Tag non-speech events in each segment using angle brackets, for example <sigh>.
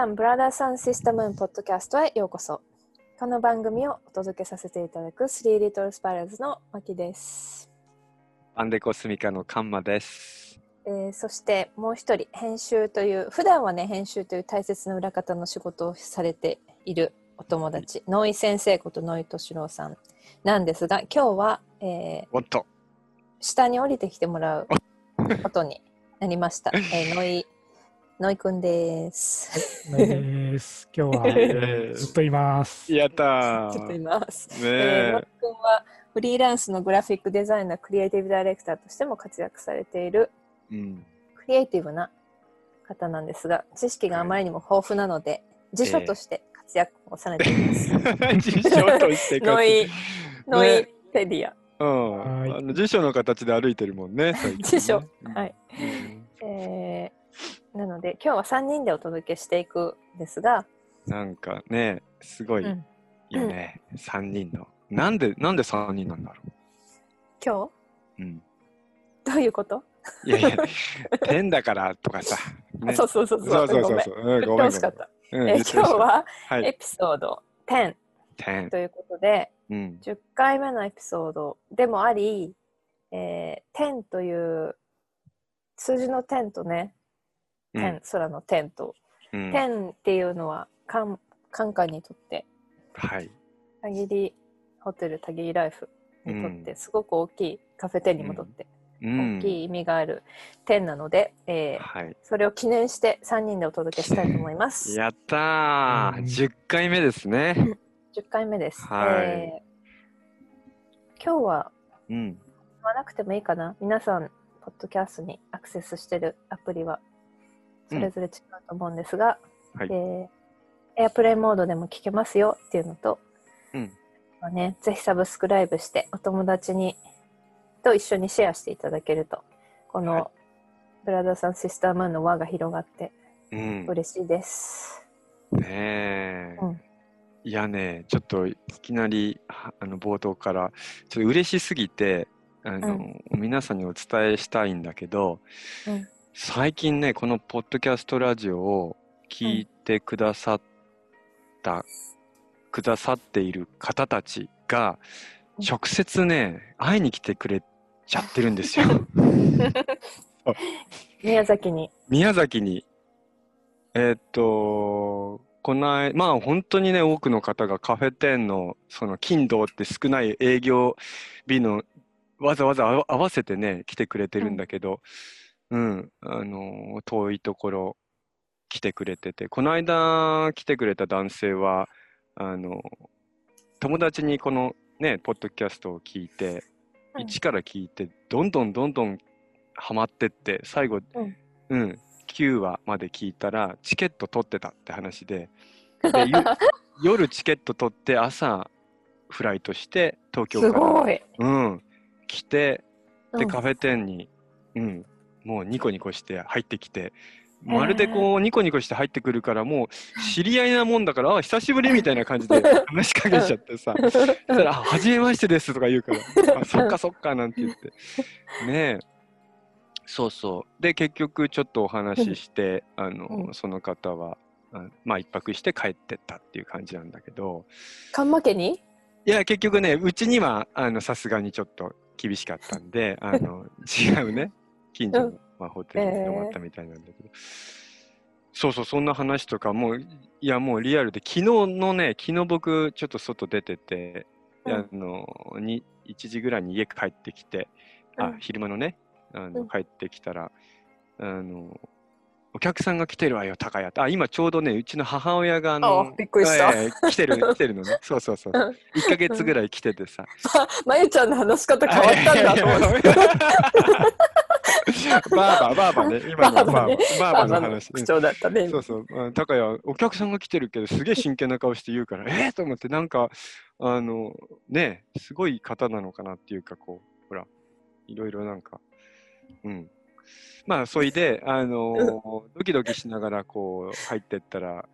さん、ブラザーサンシステムンポッドキャストへようこそ。この番組をお届けさせていただく3 Little Spirals のマキです。アンデコスミカのカンマです。えーそしてもう一人、編集という、普段はね、編集という大切な裏方の仕事をされているお友達、ノイ先生ことノイ敏郎さんなんですが、今日は、えーおっと、下に降りてきてもらうことになりました。えーノイ、ノイくんです。ないです。<laughs> 今日はずっといます。やったちょっといー。ます。ねえー、ノイえ、くんはフリーランスのグラフィックデザイナー、クリエイティブダイレクターとしても活躍されているうん、クリエイティブな方なんですが、知識があまりにも豊富なので、辞書として活躍をされています。<laughs> 辞書としてノイ、ノイねペディア。うん、はいあの辞書の形で歩いてるもんね。辞書。うんはい。うんえーなので、今日は3人でお届けしていくんですが、なんかね、すごいうんよね。三人の。なんで、なんで三人なんだろ今日？う。うん。どういうこと、いやいや、天だからとかさ。<laughs> ねそうそうそうそうそうそうそう。うんごめんほしかった。うんえー今日、ははいエピソード10天。ということで、うん。10回目のエピソードでもあり、えー、10という数字の10とね、うん天空の天と、うん10っていうのはカンカンカンにとって、はい。たぎりホテルたぎりライフにとってうんすごく大きい、カフェテリにもとってうん大きい意味がある10なので、えーはい。それを記念して3人でお届けしたいと思います。やったー、うん10回目ですね。<laughs> 10回目です。はいえー今日はうん。言わなくてもいいかな皆さん、ポッドキャストにアクセスしてるアプリはそれぞれ違うと思うんですが、はい。えーエアプレイモードでも聞けますよっていうのと、うん。まあね、ぜひサブスクライブしてお友達にと一緒にシェアしていただけると、こはい。のブラザーさんシスタームーンの輪が広がってうん。嬉しいです。ねえ、うん。いやね、ちょっといきなりはあの冒頭からちょっと嬉しすぎてあの、皆さんにお伝えしたいんだけど、うん最近ねこのポッドキャストラジオを聞いてくださった、くださっている方たちがうん直接ね会いに来てくれちゃってるんですよ。<laughs> 宮崎に。宮崎に、えーっと、この間、まあ本当にね、多くの方がカフェ店のその勤労って少ない営業日のわざわざ合わせてね、来てくれてるんだけど、うん、あの、遠いところ来てくれてて、この間来てくれた男性は、あの、友達にこのね、ポッドキャストを聞いて、うん一から聞いて、どんどんどんどんハマってって、最後、うん。うん、9話まで聞いたら、チケット取ってたって話で、<laughs> でゆ夜チケット取って、朝フライトして、東京すから。うん、来て、で、うん。カフェ店に、うん、もうニコニコして入ってきて、まるでこう、ニコニコして入ってくるから、もう知り合いなもんだから、あ、久しぶりみたいな感じで <laughs> 話しかけちゃってさ、そしたら、あ、はじめましてですとか言うから、あそっかそっかなんて言って。ねえ。そうそう。で、結局ちょっとお話しして、あうの、んその方は、あまあ一泊して帰ってったっていう感じなんだけど、カンマ家に？いや、結局ね、うちには、あの、さすがにちょっと厳しかったんで、あの、<laughs> 違うね、近所の、まあ、ホテルに泊まったみたいなんだけど、そうそう、そんな話とか、もう、いや、もうリアルで、昨日のね、昨日僕、ちょっと外出てて、であの、に1時ぐらいに家帰ってきて、あ、うん昼間のね、あの、うん帰ってきたら、あの、お客さんが来てるわよ、高谷って。あ、今ちょうどね、うちの母親が、あの、あびっくりしたええ来てる、<laughs> 来てるのね。そうそうそう。うん1ヶ月ぐらい来ててさ。まゆちゃんの話し方変わったんだと思って。<laughs> バーバー、バーバーね。今のバーバー、バーバーねバーバーの話。口調だったね。そうそう。あ高谷、お客さんが来てるけど、すげえ真剣な顔して言うから、<laughs> えーと思って、なんか、あの、ね、すごい方なのかなっていうか、こう、ほら、いろいろなんか、うん。まあ、そいで、あの、ドキドキしながら、こう、入ってったら、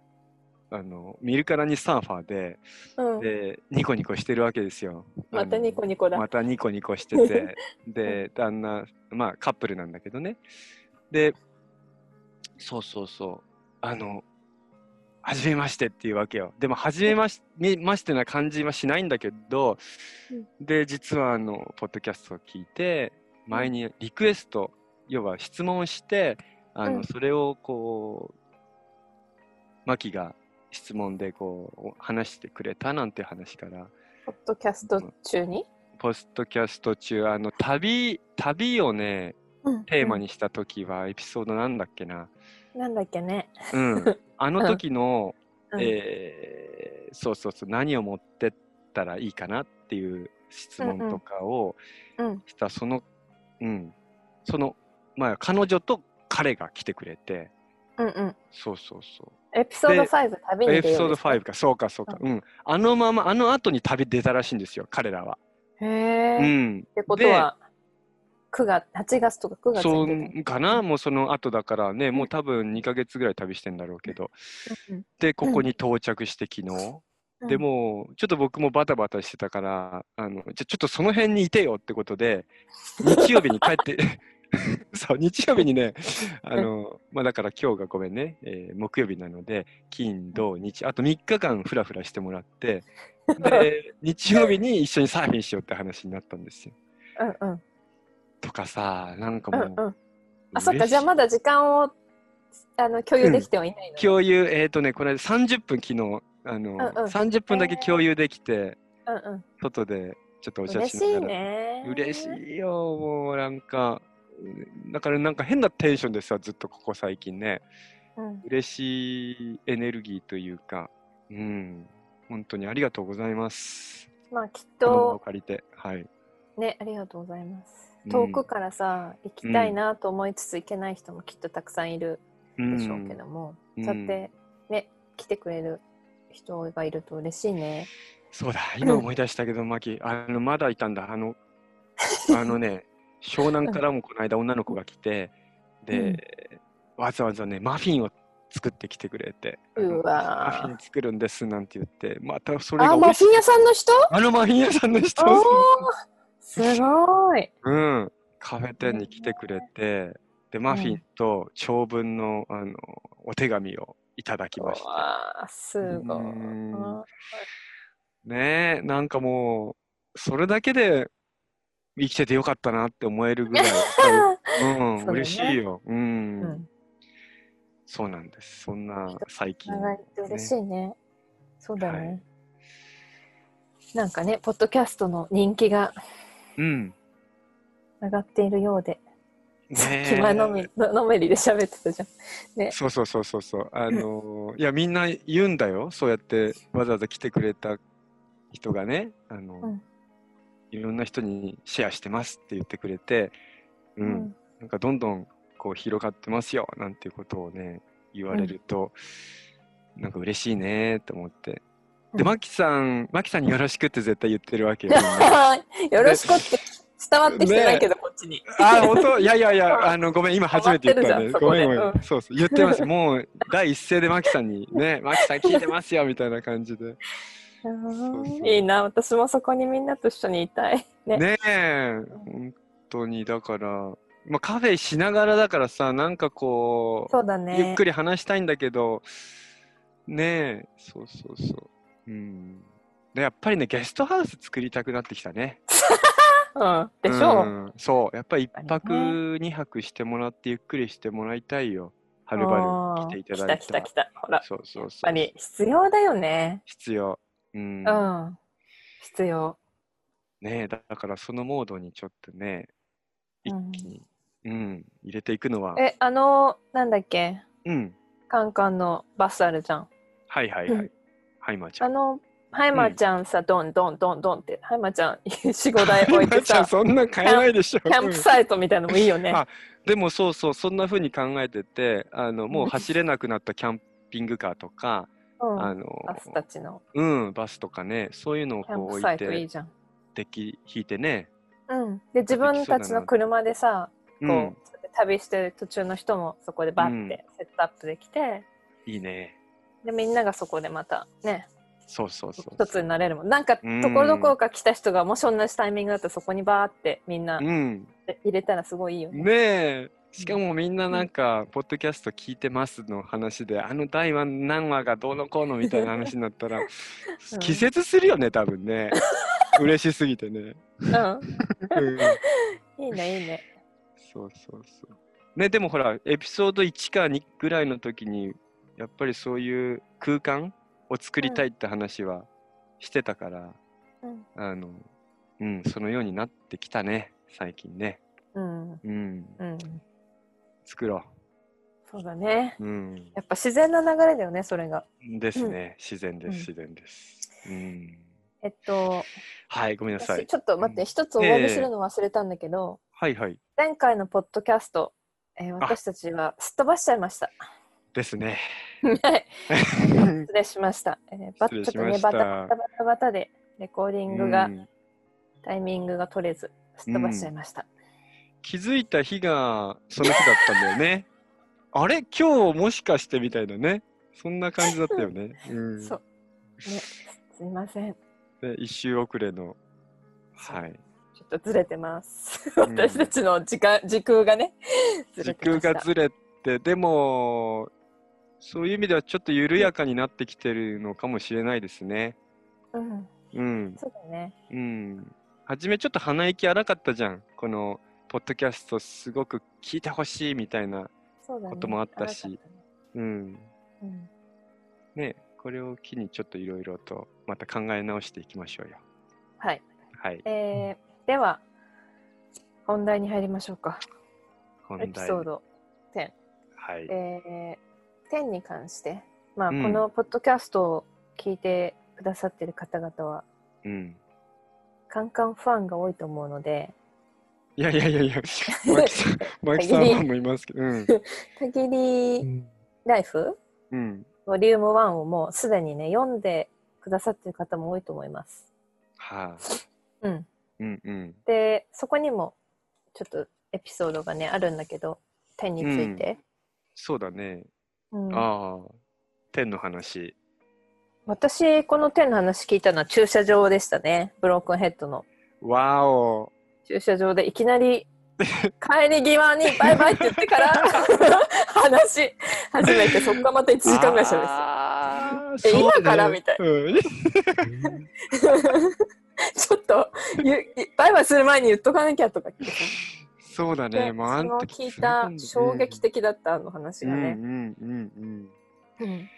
あの、見るからにサーファーで、うん、で、ニコニコしてるわけですよ。またニコニニコだ。またニコニコしてて、<laughs> で、旦那、まあカップルなんだけどね。で、そうそうそう、あの、はじめましてっていうわけよ。でも、はじめましましてな感じはしないんだけど、で、実は、あの、ポッドキャストを聞いて、前にリクエスト、要は質問して、あの、それをこう、マキが質問でこう話してくれたなんて話から。ポッドキャスト中に？ポッドキャスト中、あの、旅、旅をね、テーマにした時はエピソードなんだっけな。なんだっけね。うん。あの時の、<laughs> うん、えー、そうそうそう、何を持ってったらいいかなっていう質問とかをした、その、うん、その、まあ、彼女と彼が来てくれて、うんうん、そうそうそう。エピソード5旅にエピソード5か、そうかそうか。うん。あのまま、あの後に旅出たらしいんですよ、彼らは。へえ。うん。ってことは、9月、8月とか9月そうかな、もうその後だからね、もう多分2か月ぐらい旅してんだろうけど。で、ここに到着して昨日。でも、ちょっと僕もバタバタしてたから、あの、じゃちょっとその辺にいてよってことで、日曜日に帰って <laughs> そう、日曜日にね、あの、まあだから今日がごめんね、えー、木曜日なので、金、土、日、あと3日間ふらふらしてもらって、<laughs> で、日曜日に一緒にサーフィンしようって話になったんですよ。うんうん。とかさ、なんかもう。うんうん、あ、そっか、じゃあまだ時間をあの共有できてはいないの、うん、共有、えっ、ー、とね、これ30分昨日、あの、うんうん、30分だけ共有できて、うんうん、外でちょっとお写真嬉しいね。嬉しいよ、もうなんか。だからなんか変なテンションでさずっとここ最近ね、うん、嬉しいエネルギーというかうん。本当にありがとうございます。まあきっと借りてはい。ねありがとうございます。遠くからさ、うん、行きたいなと思いつつ行けない人もきっとたくさんいるでしょうけども、うん、そうやってね来てくれる人がいると嬉しいね。そうだ今思い出したけど、マキあのまだいたんだ。あのあのね <laughs> 湘南からもこの間女の子が来て、で、うん、わざわざね、マフィンを作ってきてくれて、うわマフィン作るんですなんて言って、またそれがあ、マフィン屋さんの人？あのマフィン屋さんの人。すごい。うん、カフェ店に来てくれて、で、マフィンと長文のあのお手紙をいただきました。わすごい。ねえ、なんかもう、それだけで生きててよかったなって思えるぐらい、<laughs> うん、ね、嬉しいよ。うん、うん、そうなんです。そんな最近、ね、嬉しいね。そうだね、はい。なんかね、ポッドキャストの人気が、うん、上がっているようで。ね、気前のめのめりで喋ってたじゃん。ね、そうそうそうそうそう。あのー、いやみんな言うんだよ。そうやってわざわざ来てくれた人がね、あの、うん、いろんな人にシェアしてますって言ってくれて、うん、うん、なんかどんどんこう広がってますよなんていうことをね言われると、うん、なんか嬉しいねって思って。で、マキさん、マキさんによろしくって絶対言ってるわけよ、<laughs> よろしくって伝わってきてないけど、ね、こっちに。あ、本当？いやいやいや、<laughs> あの、ごめん、今初めて言ったね。<laughs> ごめんごめん。うん、そうそう、言ってます。もう、第一声でマキさんに、ね、マキさん聞いてますよ、みたいな感じで。いいな、私もそこにみんなと一緒にいたい。ねねえ、本当に、だから、まあ、カフェしながらだからさ、なんかこう、そうだね、ゆっくり話したいんだけど、ねえ、そうそうそう。うん。で、やっぱりね、ゲストハウス作りたくなってきたね。<laughs> うん、でしょう、うん、そう、やっぱり1泊2泊してもらってゆっくりしてもらいたいよ。はるばる来ていただいて。来た来た来た。ほら。そうそうそう。やっぱり必要だよね。必要。うん、うん、必要。ねだからそのモードにちょっとね、一気に、うん、うん、入れていくのは。え、あの、なんだっけ？うん。カンカンのバスあるじゃん。はいはいはい。ハイマーちゃん。あの、ハイマーちゃんさ、ドンドンドンドンって、ハイマーちゃん、4、5台置いてさ、<laughs> そんな買えないでしょ。キャンプサイトみたいなのもいいよね。あでもそうそう、そんなふうに考えてて、あの、もう走れなくなったキャンピングカーとか、あのバスたちの。うん、バスとかね、そういうのをこう置いて、いいじゃんデッキ引いてね。うん。で、自分たちの車でさ、こう、うん、旅してる途中の人もそこでバッてセットアップできて、うん、いいね。で、みんながそこでまたね、そうそうそう一つになれるもん。なんか、ところどころか来た人が、もし同じタイミングだとそこにバーってみんな入れたらすごいいいよね。ねえ。しかもみんななんか、ポッドキャスト聞いてますの話で、あの第何話がどうのこうのみたいな話になったら、<laughs> 気絶するよね、多分ね。<laughs> 嬉しすぎてね。うん。うんいいね、いいね。そうそうそう。ね、でもほら、エピソード1か2ぐらいの時に、やっぱりそういう空間を作りたいって話はしてたから、うん。あの、うん、そのようになってきたね、最近ね。うん。うん、うん。作ろそうだね。う。うん。やっぱ自然な流れだよね、それが。ですね、自然です、うん自然です。うん。えっと、はい、ごめんなさ私い。ちょっと待って、一つお詫びするの忘れたんだけど、はいはい。前回のポッドキャスト、えー私たちはすっ飛ばしちゃいました。ですね。はい。<laughs> 失礼しました。えー、ばちょっとね、バタバタバタバタでレコーディングが、うんタイミングが取れず、すっ飛ばしちゃいました。気づいた日がその日だったんだよね。<laughs> あれ？今日もしかしてみたいなね。そんな感じだったよね。うん、そう。ね、すいません。で一周遅れの。はい。ちょっとずれてます。ん私たちの時間、時空がね、時空。がずれて、でも、そういう意味ではちょっと緩やかになってきてるのかもしれないですね。うん、うん。そうだね。うん。はじめちょっと鼻息荒かったじゃん。この、ポッドキャストすごく聞いてほしいみたいな。こともあったし荒かたねうん。うん、ねこれを機にちょっといろいろとまた考え直していきましょうよ。はい。はい。えー、では、本題に入りましょうか。本エピソード10。はい。えー、10に関して、まあ、うんこのポッドキャストを聞いてくださってる方々は、うん。カンカンファンが多いと思うので、いやいやいやいや、<laughs> マキさん、マキさんファンもいますけど、うん。たぎりうんライフ？うん。ボリューム1をもうすでにね、読んでくださってる方も多いと思います。はあ。うん。うんうん。で、そこにもちょっとエピソードがね、あるんだけど、10について。そうだね。うんああ。天の話。私、この10の話聞いたのは駐車場でしたね。ブロークンヘッドのわお。駐車場でいきなり帰り際にバイバイって言ってから話し始めて、そこからまた1時間ぐらいしたんですよ。あーえそうね今からみたいうんちょっとゆバイバイする前に言っとかなきゃとか言ってさそうだね。でもうあその聞いた衝撃的だったあの話がね。うんうんうんうん。うん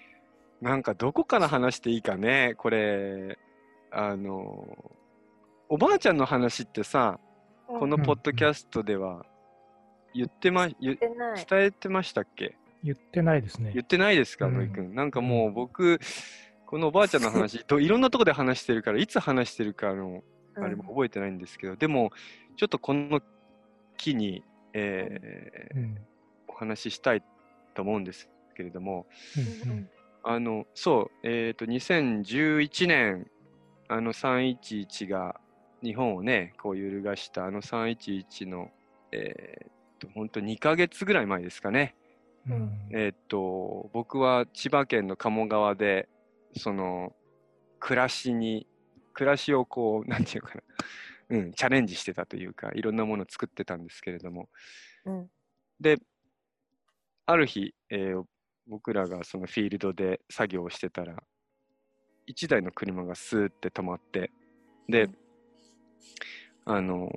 なんかどこから話していいかね、これ、あの、おばあちゃんの話ってさ、このポッドキャストでは言ってま、言言ってない。伝えてましたっけ？言ってないですね。言。ってないですか、うん。のいくん。なんかもう僕、このおばあちゃんの話、<laughs> といろんなとこで話してるから、いつ話してるかの、あれも覚えてないんですけど、でも、ちょっとこの機に、えーうん。お話ししたいと思うんですけれども、うんうん。あの、そう、えっ、と、2011年、あの311が日本をね、こう揺るがしたあの311の、えっ、と、本当2ヶ月ぐらい前ですかね。うん。えっ、と、僕は千葉県の鴨川で、その、暮らしに、暮らしをこう、なんていうかな、うん、チャレンジしてたというか、いろんなものを作ってたんですけれども、うん。で、ある日、えー僕らがそのフィールドで作業をしてたら、一台の車がスーって止まって、で、うんあの、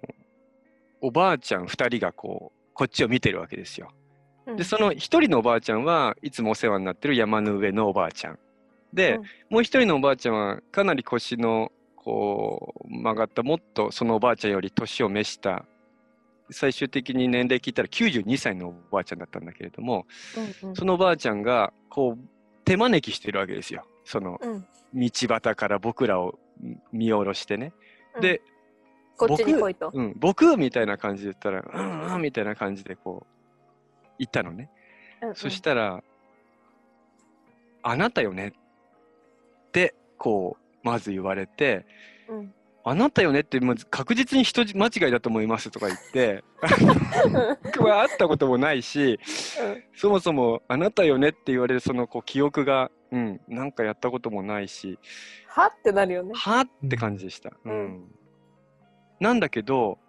おばあちゃん二人がこう、こっちを見てるわけですよ。うん。で、その一人のおばあちゃんはいつもお世話になってる山の上のおばあちゃん。で、うん。もう一人のおばあちゃんはかなり腰のこう曲がったもっとそのおばあちゃんより年を召した。最終的に年齢聞いたら92歳のおばあちゃんだったんだけれどもうんうん。そのおばあちゃんがこう手招きしてるわけですよ。そのうん。道端から僕らを見下ろしてね。うん。で、こっちに来いと。うん、僕みたいな感じで言ったら、うんうんみたいな感じでこう言ったのね。うんうん。そしたら、あなたよね？って、こう、まず言われて、うんあなたよね？って、まず確実に人間違いだと思いますとか言って、僕は会ったこともないし、そもそもあなたよね？って言われるそのこう記憶が、うん、なんかやったこともないし、は？ってなるよね。は？って感じでした。うんなんだけど、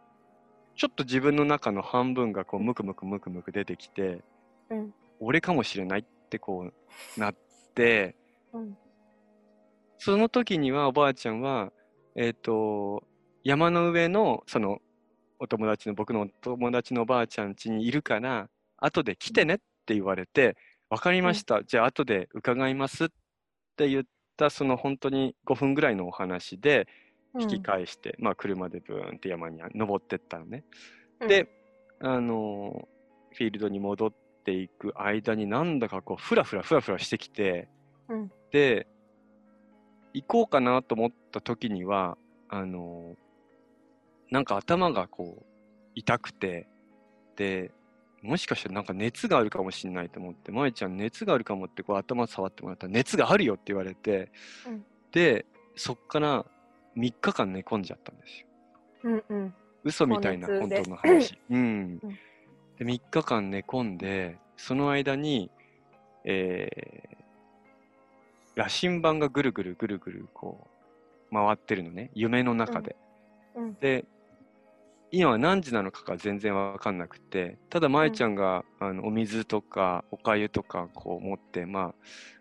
ちょっと自分の中の半分がこうムクムクムクムク出てきて、うん。俺かもしれないってこうなって、うん。その時にはおばあちゃんは、えっ、と、山の上のそのお友達の僕のお友達のおばあちゃん家にいるから、後で来てねって言われて、わかりました、じゃあ後で伺いますって言ったその本当に5分ぐらいのお話で引き返して、まあ車でブーンって山に登ってったのね。うん。で、あのフィールドに戻っていく間になんだかこうふらふらふらふらしてきて、うん。で行こうかなと思った時にはあのなんか頭がこう痛くてでもしかしたらなんか熱があるかもしれないと思って「舞ちゃん熱があるかも」ってこう頭触ってもらったら「熱があるよ」って言われて、うん。でそっから3日間寝込んじゃったんですよ。うんうん嘘みたいな本当の話。<laughs> うんうん。で、3日間寝込んで、その間に、えー、羅針盤がぐるぐるぐるぐるこう、回ってるのね。夢の中で。うんうんで、今は何時なのかが全然わかんなくて、ただ舞ちゃんが、あのお水とかお粥とかこう持って、ま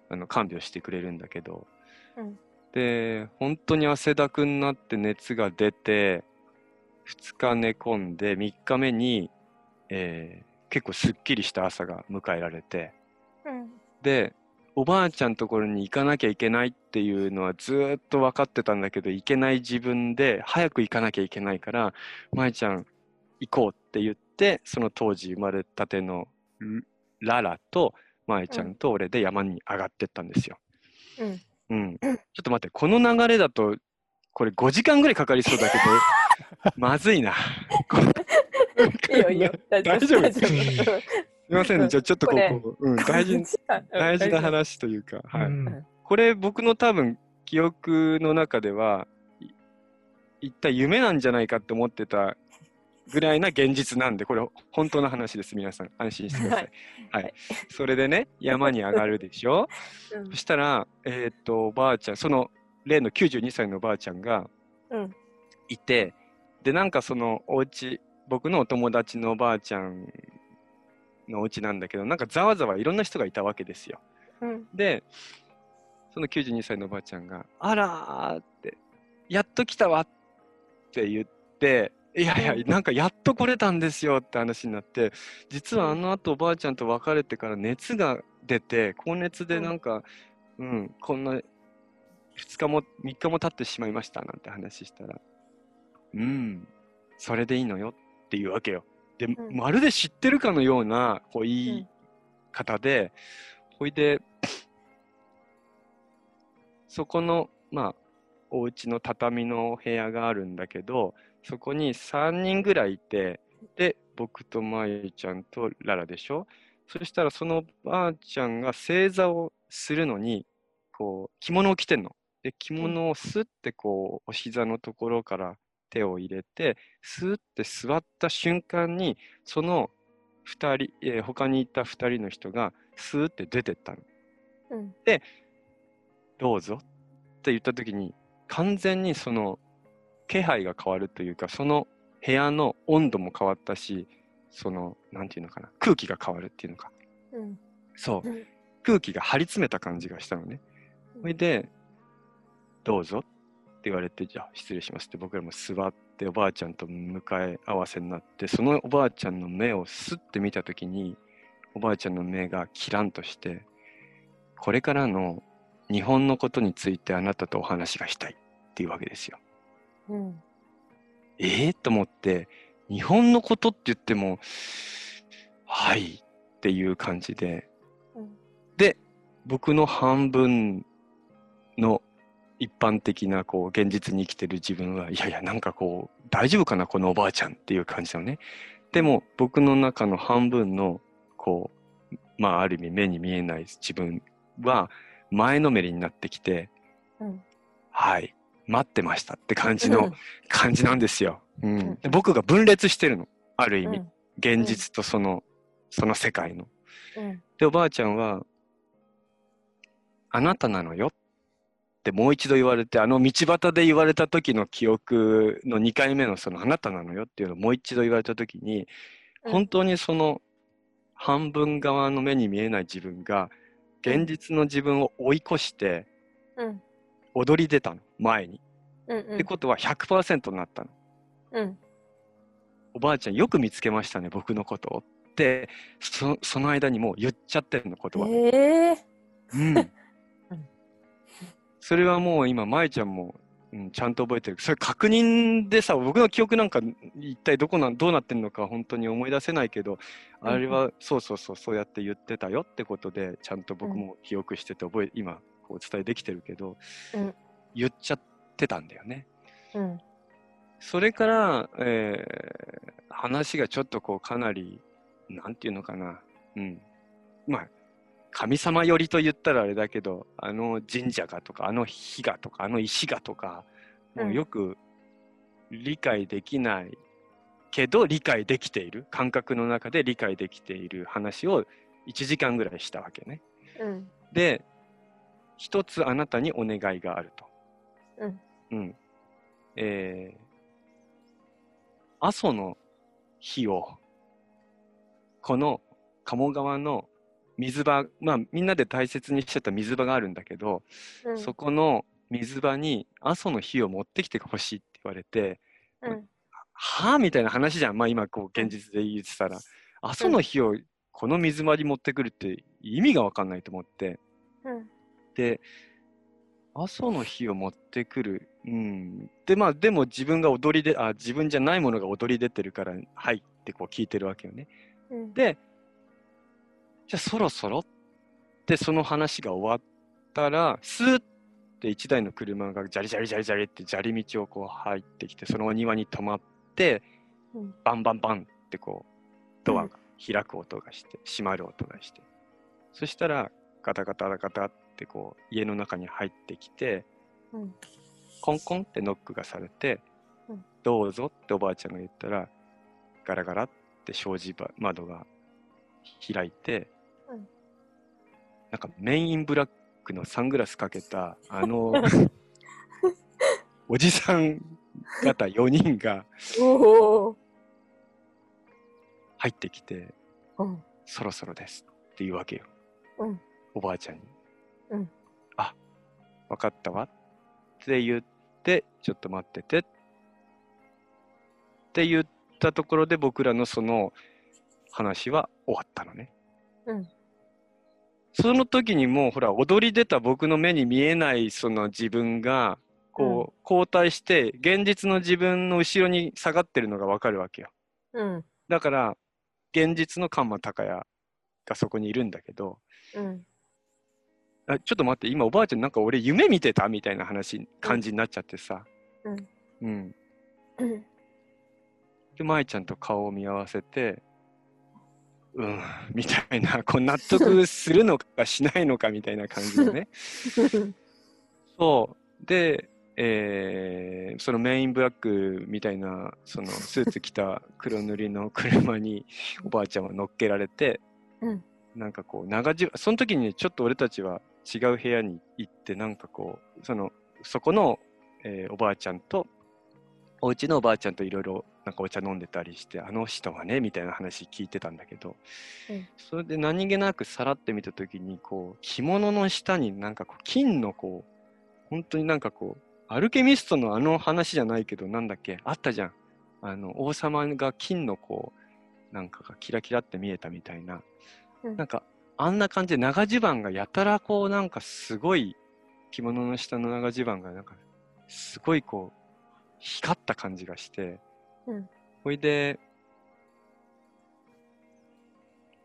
あ、あの看病してくれるんだけど、うんで、本当に汗だくになって熱が出て、2日寝込んで、3日目に、えー結構すっきりした朝が迎えられて、うん。で、おばあちゃんのところに行かなきゃいけないっていうのはずーっと分かってたんだけど、行けない自分で早く行かなきゃいけないから、舞ちゃん行こうって言って、その当時生まれたてのルララと舞ちゃんと俺で山に上がってったんですよ。うんうん。ちょっと待って、この流れだと、これ5時間ぐらいかかりそうだけど、<laughs> まずいな。<laughs> いいよいいよ大丈夫すみません、じゃあちょっとここうん、大事、大事な話というか、はい。うんこれ僕の多分記憶の中ではい一体夢なんじゃないかって思ってたぐらいな現実なんでこれ本当の話です。皆さん安心してください。はい、はい。それでね山に上がるでしょ？<laughs> うん。そしたらえーっとおばあちゃんその例の92歳のおばあちゃんがうん。いてでなんかそのお家僕のお友達のおばあちゃんのお家なんだけどなんかざわざわいろんな人がいたわけですよ。うん。で、その92歳のおばあちゃんが、あらーって、やっと来たわって言って、いやいやう、んなんかやっと来れたんですよって話になって、実はあの後おばあちゃんと別れてから熱が出て、高熱でなんか、うん、こんな2日も3日も経ってしまいましたなんて話したら、うん、それでいいのよっていうわけよ。で、ん。まるで知ってるかのような、こう、言い方で、ほいで、そこの、まあ、お家の畳の部屋があるんだけど、そこに3人ぐらいいて、で、僕とまゆちゃんとララでしょ？そしたらそのばあちゃんが正座をするのに、こう、着物を着てんの。で、着物をスッてこう、お膝のところから手を入れて、スーって座った瞬間に、その2人、えー他にいた2人の人がスーって出てったの。うんどうぞって言った時に完全にその気配が変わるというかその部屋の温度も変わったしそのなんていうのかな空気が変わるっていうのか。うん。そう。うん。空気が張り詰めた感じがしたのね。それでどうぞって言われてじゃあ失礼しますって僕らも座っておばあちゃんと向かい合わせになってそのおばあちゃんの目をスッて見た時におばあちゃんの目がキランとしてこれからの日本のことについてあなたとお話がしたいっていうわけですよ。うん。ええと思って日本のことって言ってもはいっていう感じで。うん。で僕の半分の一般的なこう現実に生きてる自分はいやいやなんかこう大丈夫かなこのおばあちゃんっていう感じなのね。でも僕の中の半分のこうまあある意味目に見えない自分は前のめりになってきてうん。はい待ってましたって感じの感じなんですよ。うん。うん。で僕が分裂してるの。ある意味、うん。現実とそのその世界の。うん。でおばあちゃんは「あなたなのよ」っってもう一度言われて、あの道端で言われた時の記憶の2回目のそのあなたなのよっていうのをもう一度言われた時に、本当にその半分側の目に見えない自分が現実の自分を追い越して踊り出たの、前に。うんうん、ってことは100%になったの。うん、おばあちゃんよく見つけましたね僕のことをって。そその間にもう言っちゃってるの言葉で。えー、うん。<laughs> それはもう今舞ちゃんも、うん、ちゃんと覚えてる。それ確認でさ僕の記憶なんか一体どこなどうなってるのか本当に思い出せないけど、あれはそうそうそうそうやって言ってたよってことでちゃんと僕も記憶してて覚え今お伝えできてるけど、うん、言っちゃってたんだよね。うん、それから、えー、話がちょっとこうかなりなんていうのかな、うん、まあ神様寄りと言ったらあれだけどあの神社がとかあの火がとかあの石がとかもうよく理解できないけど理解できている感覚の中で理解できている話を1時間ぐらいしたわけね。うん、で一つあなたにお願いがあると。うん。うん、えー、阿蘇の火をこの鴨川の水場、まあみんなで大切にしてた水場があるんだけど、うん、そこの水場に阿蘇の火を持ってきてほしいって言われて、うん、はあみたいな話じゃん。まあ今こう現実で言ってたら、阿蘇の火をこの水場に持ってくるって意味がわかんないと思って、阿蘇の火を持ってくる。うん。で、まあ、でも自分が踊りで、あ、自分じゃないものが踊り出てるから、はいってこう聞いてるわけよね。うん、で、じゃあそろそろ？ってその話が終わったら、スーって1台の車がジャリジャリジャリジャリって砂利道をこう入ってきて、そのお庭に止まって、うん、バンバンバンってこう、ドアが開く音がして、閉まる音がして。そしたら、ガタガタガタってこう、家の中に入ってきて、うん、コンコンってノックがされて、うん、どうぞっておばあちゃんが言ったら、ガラガラって障子窓が開いて、なんかメインブラックのサングラスかけたあの <laughs> おじさん方4人が入ってきて、うん、そろそろですって言うわけよ、うん、おばあちゃんに。うん、あ分かったわ。って言ってちょっと待ってて。って言ったところで僕らのその話は終わったのね。うん。その時にもうほら踊り出た僕の目に見えないその自分がこう、交代して現実の自分の後ろに下がってるのが分かるわけよ。うん、だから現実のカンマ高也がそこにいるんだけど、うん、あちょっと待って今おばあちゃんなんか俺夢見てたみたいな話感じになっちゃってさ。うん。うん、で舞ちゃんと顔を見合わせてうん、みたいな、こう納得するのかしないのかみたいな感じでね。<laughs> そう。で、えー、そのメインブラックみたいな、そのスーツ着た黒塗りの車におばあちゃんは乗っけられて、うん、なんかこう、長じその時に、ね、ちょっと俺たちは違う部屋に行って、なんかこう、その、そこの、えー、おばあちゃんと、お家のおばあちゃんといろいろなんかお茶飲んでたりしてあの人がねみたいな話聞いてたんだけど、うん、それで何気なくさらってみた時にこう着物の下になんかこう金のこう本当になんかこうアルケミストのあの話じゃないけどなんだっけあったじゃん。あの王様が金のこうなんかがキラキラって見えたみたいな、うん、なんかあんな感じで長襦袢がやたらこうなんかすごい着物の下の長襦袢がなんかすごいこう光った感じがして、うん、ほいで、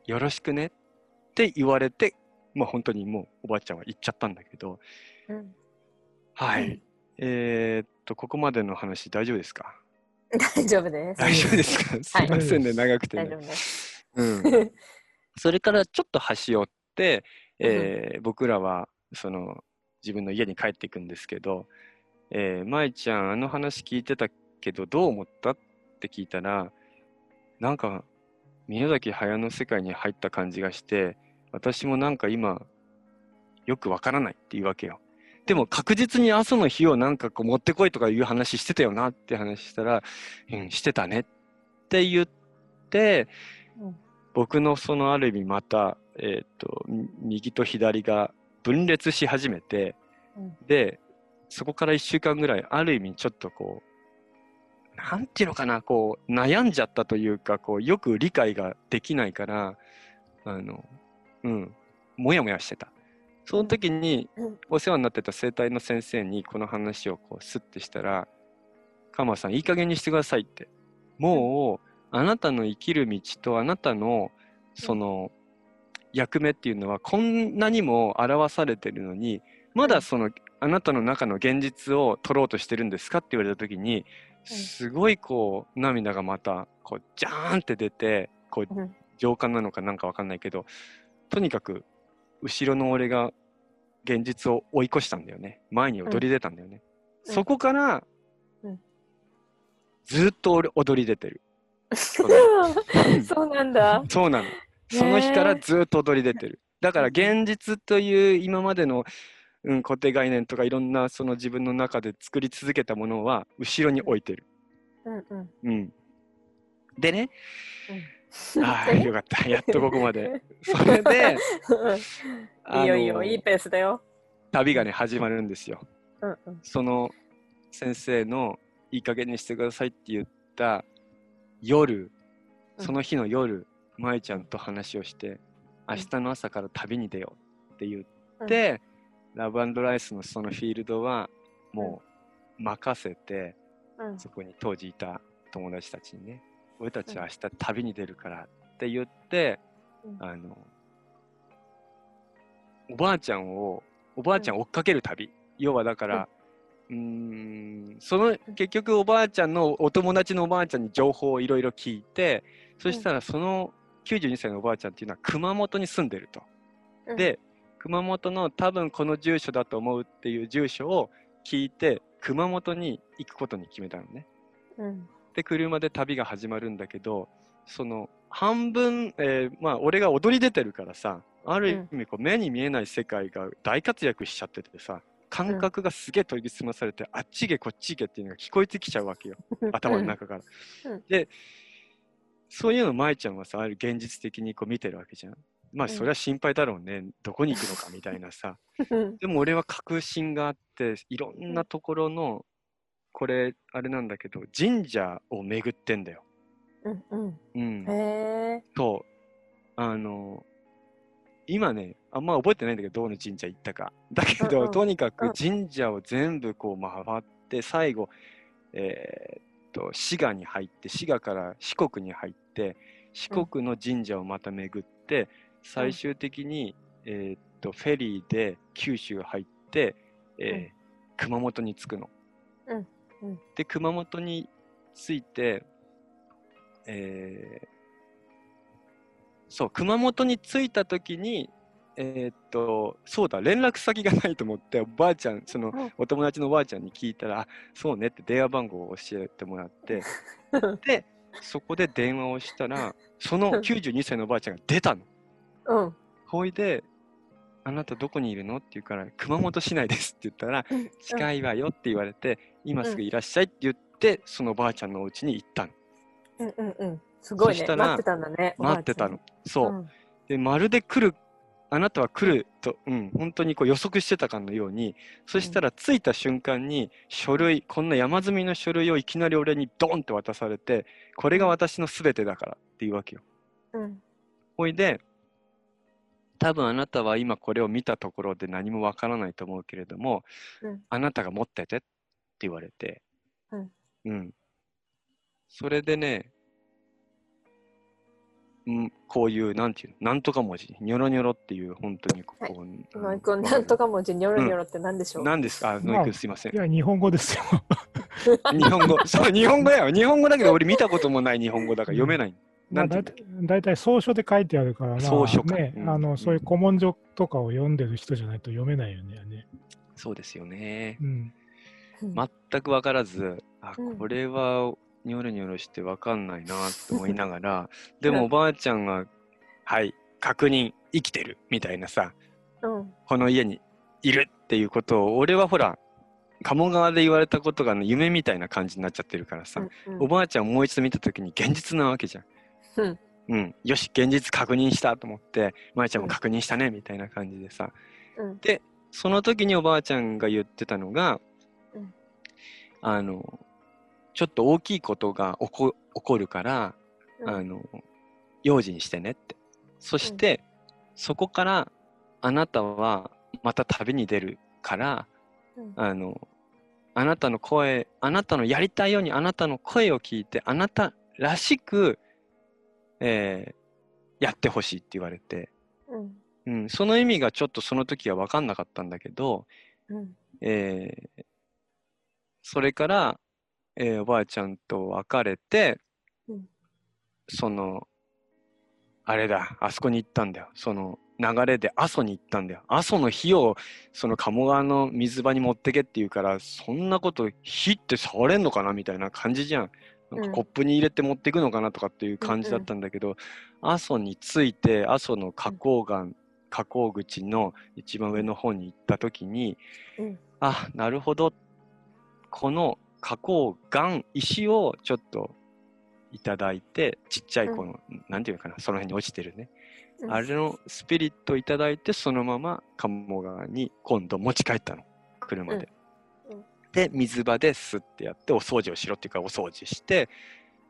よろしくねって言われて、まあ本当にもうおばあちゃんは言っちゃったんだけど、うん、はい。うん、えー、っと、ここまでの話大丈夫ですか？<laughs> 大丈夫です。大丈夫ですか？すいませんね、はい、長くて、ね。大丈夫です。うん。<laughs> それからちょっと端折って、えー、僕らはその自分の家に帰っていくんですけど、えー、舞ちゃん、あの話聞いてたけど、どう思った？って聞いたら、なんか、宮崎駿の世界に入った感じがして、私もなんか今、よくわからないっていうわけよ。でも確実に朝の日をなんかこう持ってこいとかいう話してたよなって話したら、うん、してたねって言って、うん、僕のそのある意味また、えっ、ー、と、右と左が分裂し始めて、うん、で、そこから1週間ぐらい、ある意味ちょっとこう、なんていうのかな、こう、悩んじゃったというか、こう、よく理解ができないから、あの、うん、もやもやしてた。その時にお世話になってた整体の先生にこの話をこうスッてしたら「カマさんいい加減にしてください」って。もうあなたの生きる道とあなたのその役目っていうのはこんなにも表されてるのにまだそのあなたの中の現実を取ろうとしてるんですかって言われた時にすごいこう涙がまたこうジャーンって出てこう情感なのかなんかわかんないけどとにかく後ろの俺が現実を追い越したんだよね。前に踊り出たんだよね。うん、そこから、うん、ずっと俺踊り出てる。<laughs> そうなんだ。<laughs> そうなの。その日からずっと踊り出てる。だから現実という今までの、うん、固定概念とかいろんなその自分の中で作り続けたものは後ろに置いてる。うんうん。うん、でね、うんああ、よかった。やっとここまで。<laughs> それで、いいよいいよ、いいペースだよ。旅がね、始まるんですよ。うんうん、その先生のいい加減にしてくださいって言った夜、その日の夜、舞ちゃんと話をして、明日の朝から旅に出ようって言って、うん、ラブライスのそのフィールドはもう任せて、うん、そこに当時いた友達たちにね、俺たちは明日旅に出るからって言って、うん、あのおばあちゃんをおばあちゃん追っかける旅、うん、要はだからうんその結局おばあちゃんのお友達のおばあちゃんに情報をいろいろ聞いてそしたらその92歳のおばあちゃんっていうのは熊本に住んでると。で熊本の多分この住所だと思うっていう住所を聞いて熊本に行くことに決めたのね。うん、で車で旅が始まるんだけどその半分、えー、まあ俺が踊り出てるからさある意味こう目に見えない世界が大活躍しちゃっててさ感覚がすげえ研ぎ澄まされて、うん、あっち行けこっち行けっていうのが聞こえてきちゃうわけよ頭の中から。うん、でそういうの舞ちゃんはさある現実的にこう見てるわけじゃん。まあそれは心配だろうね、どこに行くのかみたいなさ。でも俺は確信があっていろんなところのこれあれなんだけど神社を巡ってんだよ。うんうん。うん、へえ。そうあの今ねあんま覚えてないんだけどどの神社行ったか。だけど、うんうん、とにかく神社を全部こう回って最後えー、っと滋賀に入って滋賀から四国に入って四国の神社をまた巡って、最終的に、えー、っとフェリーで九州入って、えー熊本に着くの。うん。で熊本に着いて、えー、そう熊本に着いた時にえー、っとそうだ連絡先がないと思っておばあちゃんその、お友達のおばあちゃんに聞いたら「あそうね」って電話番号を教えてもらって <laughs> でそこで電話をしたらその92歳のおばあちゃんが出たの。うん、ほいであなたどこにいるのって言うから、熊本市内ですって言ったら、近いわよって言われて、今すぐいらっしゃいって言って、そのばあちゃんのお家に行ったの。うんうんうん。すごいね。待ってたんだね。待ってたの。そう。で、まるで来る、あなたは来ると、うん、本当にこう予測してたかのように、そしたら着いた瞬間に書類、こんな山積みの書類をいきなり俺にドンって渡されて、これが私の全てだからっていうわけよ。うん。ほいで、多分あなたは今これを見たところで何もわからないと思うけれども、うん、あなたが持っててって言われて、うん、うん、それでね、うん、こういう、なんていうの、なんとか文字、ニョロニョロっていう、本当にここ、はい、うん、なんとか文字、ニョロニョロって何でしょう、何、うん、ですか、ノイ君すいません。いや、日本語ですよ。<laughs> 日本語、そう、日本語やよ。日本語だけど、俺見たこともない日本語だから読めない。まあ、だいたい草書で書いてあるから、まあね、うん、あのそういう古文書とかを読んでる人じゃないと読めないよね。そうですよね。うん、全く分からず、あ、これはニョロニョロして分かんないなと思いながら、<laughs> でもおばあちゃんが、はい、確認、生きてるみたいなさ、うん、この家にいるっていうことを俺はほら鴨川で言われたことが、ね、夢みたいな感じになっちゃってるからさ、うんうん、おばあちゃんをもう一度見た時に現実なわけじゃん。うん、うん、よし現実確認したと思ってまあちゃんも確認したね、みたいな感じでさ、うん、でその時におばあちゃんが言ってたのが、うん、あのちょっと大きいことが起こ起こるから、あの用心してねって。そして、そこからあなたはまた旅に出るから、あのあなたの声あなたのやりたいようにあなたの声を聞いてあなたらしく、えー、やってほしいって言われて、うん、うん、その意味がちょっとその時は分かんなかったんだけど、うん、えー、それから、えー、おばあちゃんと別れて、うん、そのあれだあそこに行ったんだよ。その流れで阿蘇に行ったんだよ。阿蘇の火をその鴨川の水場に持ってけって言うから、そんなこと火って触れんのかなみたいな感じじゃん。なんかコップに入れて持っていくのかなとかっていう感じだったんだけど、阿蘇に着いて阿蘇の花崗岩、河口口の一番上の方に行った時に、うん、あなるほど。この花崗岩石をちょっといただいてちっちゃいこの、うん、なんていうのかなその辺に落ちてるね。あれのスピリットをいただいてそのまま鴨川に今度持ち帰ったの。車で、うん。うん、で水場ですってやってお掃除をしろっていうかお掃除して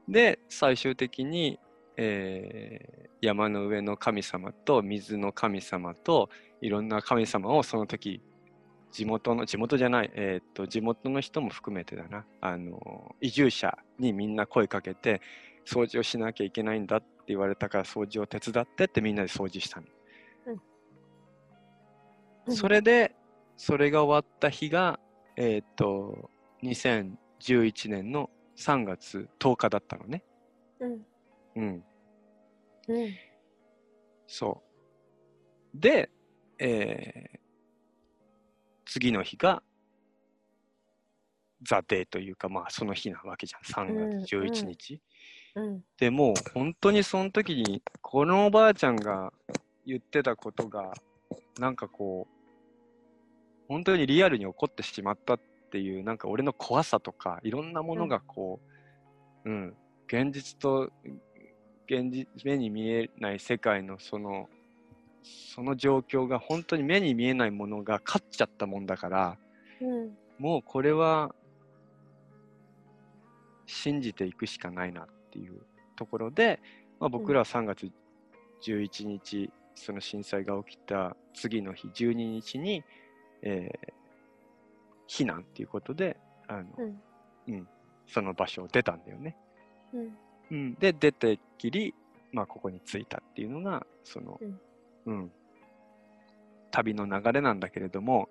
で最終的に、えー、山の上の神様と水の神様といろんな神様をその時地元の地元じゃない、えー、っと地元の人も含めてだなあの移住者にみんな声かけて掃除をしなきゃいけないんだって言われたから掃除を手伝ってってみんなで掃除したの。うん、それでそれが終わった日がえっ、と2011年の3月10日だったのね。うん。うん。うん、そう。で、えー、次の日がザ・デーというか、まあその日なわけじゃん。3月11日。でも本当にその時にこのおばあちゃんが言ってたことがなんかこう本当にリアルに起こってしまったっていうなんか俺の怖さとかいろんなものがこう、うん、現実と現実目に見えない世界のそのその状況が本当に目に見えないものが勝っちゃったもんだから、うん、もうこれは信じていくしかないなっていうところで、まあ、僕らは3月11日、その震災が起きた次の日12日に、えー、避難っていうことであの、うん、うん、その場所を出たんだよね。うん、うん、で出てきり、まあ、ここに着いたっていうのがその、うん、うん、旅の流れなんだけれども、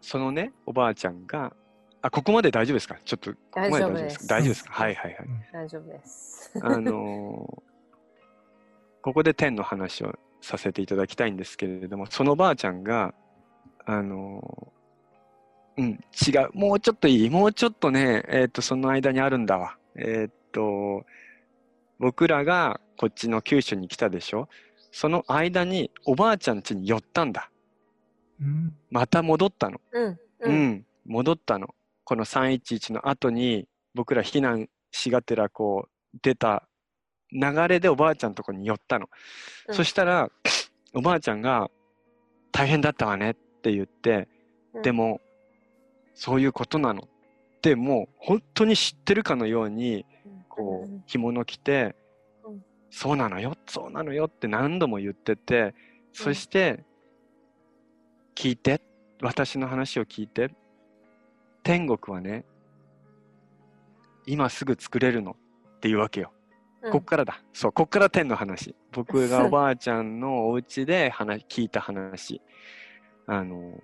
そのねおばあちゃんがあ、ここまで大丈夫ですか？ちょっと、ここまで大丈夫ですか？大丈夫です。か？はいはいはい。大丈夫です。あのー、ここで天の話をさせていただきたいんですけれども、そのばあちゃんが、あのー、うん、違う。もうちょっといい？もうちょっとね、えっ、ー、と、その間にあるんだわ。えっ、と、僕らがこっちの九州に来たでしょ？その間におばあちゃん家に寄ったんだ。うん、また戻ったの。うん、うん、戻ったの。この311の後に僕ら避難しがてらこう出た流れでおばあちゃんのとこに寄ったの、うん、そしたらおばあちゃんが「大変だったわね」って言って、うん、でもそういうことなの。ってもう本当に知ってるかのようにこう着物着て「そうなのよそうなのよ」って何度も言っててそして「聞いて私の話を聞いて天国はね、今すぐ作れるのっていうわけよ。うん、こっからだ。そう、こっから天の話。僕がおばあちゃんのお家で話聞いた話。あの、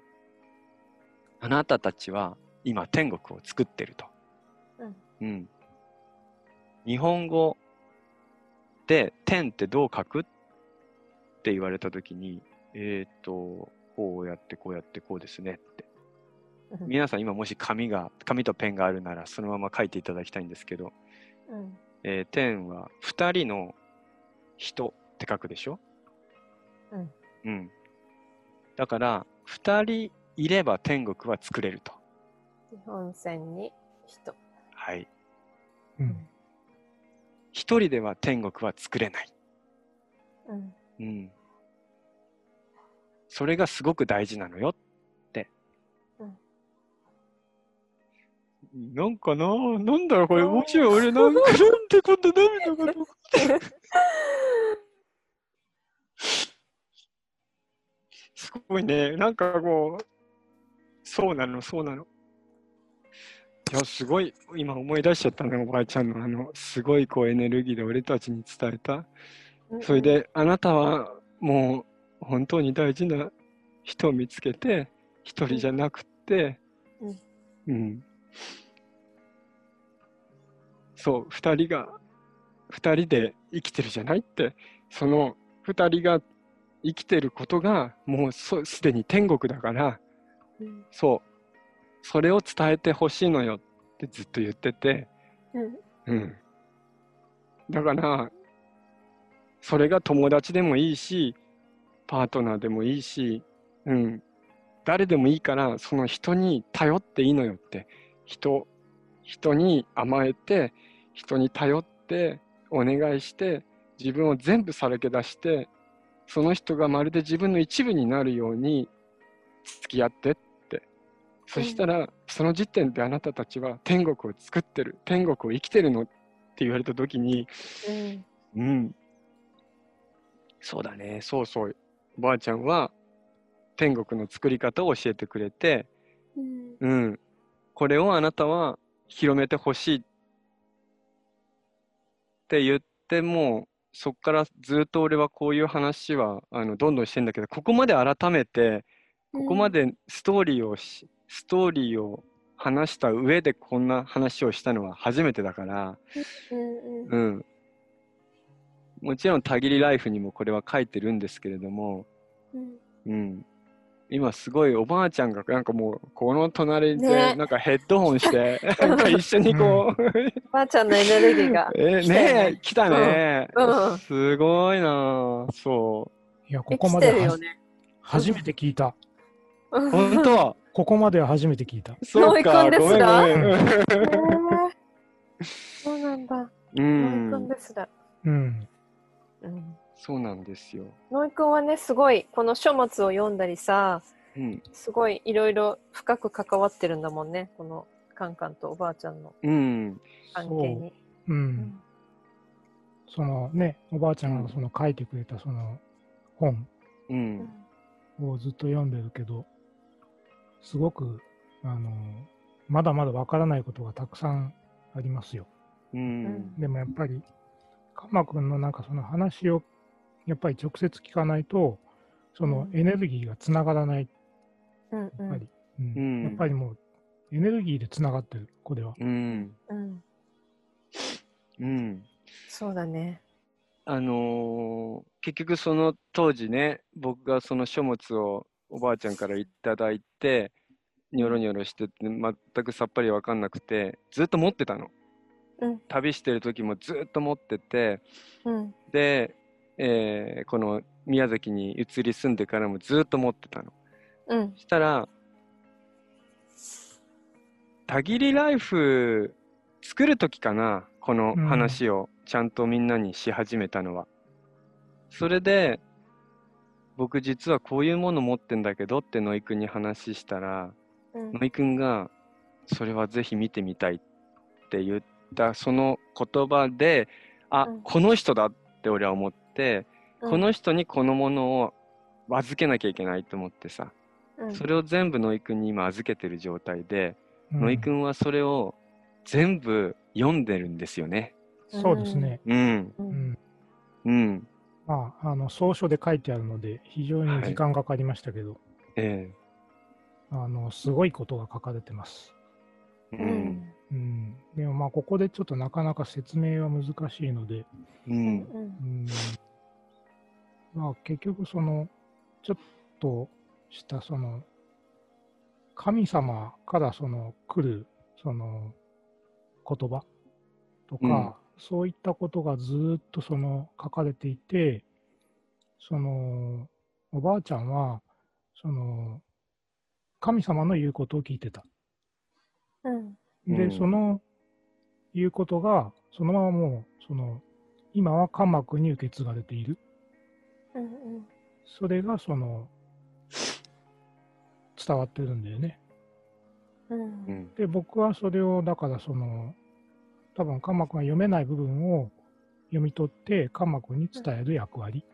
あなたたちは今天国を作ってると。うん。うん、日本語で天ってどう書くって言われたときに、えっ、ー、と、こうやってこうやってこうですねって。皆さん今もし紙が紙とペンがあるならそのまま書いていただきたいんですけど、うんえー、天は2人の人って書くでしょ、うん、うん、だから2人いれば天国は作れると。日本線に人。はい。うん。一人では天国は作れない。うん。うん。それがすごく大事なのよって。うん。なんかななんだろうこれ面白い。俺なんかなんでこんな涙が残って <laughs> すごいね。なんかこう、そうなの、そうなの。いや、すごい、今思い出しちゃったね、おばあちゃんの、あの、すごいこうエネルギーで俺たちに伝えた。それで、あなたはもう本当に大事な人を見つけて、一人じゃなくて、うん、うん。そう、二人が、二人で生きてるじゃないって、その二人が生きてることが、もうすでに天国だから、うん、そう、それを伝えてほしいのよってずっと言ってて、うん、うん、だからそれが友達でもいいしパートナーでもいいし、うん、誰でもいいからその人に頼っていいのよって。人人に甘えて人に頼ってお願いして自分を全部さらけ出してその人がまるで自分の一部になるように付き合ってっそしたら、その時点であなたたちは天国を作ってる、天国を生きてるのって言われた時に、うん、うん、そうだね、そうそう、おばあちゃんは天国の作り方を教えてくれて、うん、うん、これをあなたは広めてほしいって言っても、そこからずっと俺はこういう話はあのどんどんしてんだけど、ここまで改めて、ここまでストーリーをし、ストーリーを話した上でこんな話をしたのは初めてだから、うん、うん、もちろん「たぎりライフ」にもこれは書いてるんですけれども、うん、うん、今すごいおばあちゃんがなんかもうこの隣でなんかヘッドホンして、ね、<laughs> なんか一緒にこうおばあちゃんのエネルギーが <laughs> えー、ねえ来たね、うん、すごいなそう。いやここまで、ね、初めて聞いた本当ここまでは初めて聞いた。そうか、ごめんごめん。そうなんだ。うん。ノイですら。うん。うん、そうなんですよ。ノイ君はね、すごい、この書物を読んだりさ、うん、すごいいろいろ深く関わってるんだもんね、このカンカンとおばあちゃんの関係に。うん。うん、そのね、おばあちゃんがその書いてくれたその本をずっと読んでるけど、すごく、あの、まだまだわからないことがたくさんありますよ。うん、でもやっぱり、カマ君のなんかその話をやっぱり直接聞かないと、そのエネルギーがつながらない。うん、やっぱり、うん、やっぱりもうエネルギーでつながってる、これは。うん。うん。うん、そうだね。あのー、結局その当時ね、僕がその書物をおばあちゃんからいただいて、ニョロニョロしてて、全くさっぱり分かんなくて、ずっと持ってたの。うん、旅してる時もずっと持ってて、うん、で、えー、この宮崎に移り住んでからもずっと持ってたの。うん、したら、たぎりライフ作る時かな、この話をちゃんとみんなにし始めたのは。それで、僕実はこういうもの持ってんだけどって野井くんに話したら、うん、野井くんがそれはぜひ見てみたいって言ったその言葉であ、うん、この人だって俺は思って、うん、この人にこのものを預けなきゃいけないと思ってさ、それを全部野井くんに今預けてる状態で、野井くんはそれを全部読んでるんですよね。そうですね。うん。うん。うんまあ、あの草書で書いてあるので、非常に時間かかりましたけど、はい、ええ。ー、あのすごいことが書かれてます。うん、うん、でもまあここでちょっとなかなか説明は難しいので、うん、うん。まあ、結局そのちょっとしたその神様からその来るその言葉とか、そういったことがずっとその書かれていて、そのおばあちゃんは、その、神様の言うことを聞いてた。うん。で、うんその言うことが、そのままもう、その、今は科学に受け継がれている。うんうんそれが、その、伝わってるんだよね。うんうんで、僕はそれを、だからその、多分、科学が読めない部分を読み取って、科学に伝える役割。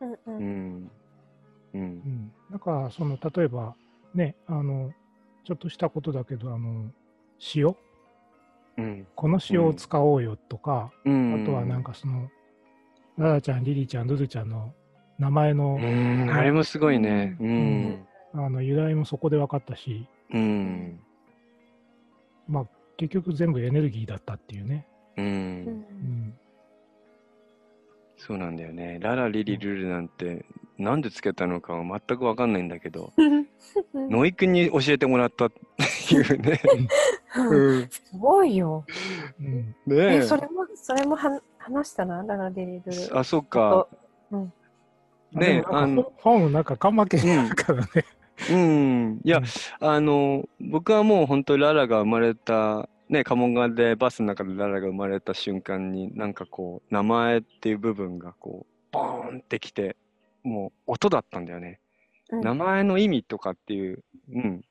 うんううん。ん。ううん。ん。だから、その、例えば、ね、あの、ちょっとしたことだけど、あの、塩。うん。この塩を使おうよとか、うん。あとはなんかその、ララちゃん、リリちゃん、ルルちゃんの名前のう、ん。あれもすごいね。うん。あの由来もそこで分かったし、うん。まあ、結局全部エネルギーだったっていうね。ううんうん。そうなんだよねララリリルルなんてなんでつけたのかは全くわかんないんだけどうん <laughs> ノイ君に教えてもらったっていうねうんすごいよ。うん。ねえ、それも、それもは話したな、ララリリルル。あそっかうん。ねあの、本、なんか、カンマ系だからね。うん。いやうん。あの僕はもう本当ララが生まれたね鴨川でバスの中でララが生まれた瞬間になんかこう名前っていう部分がこうボーンってきてもう音だったんだよね。うん。名前の意味とかっていう、うん、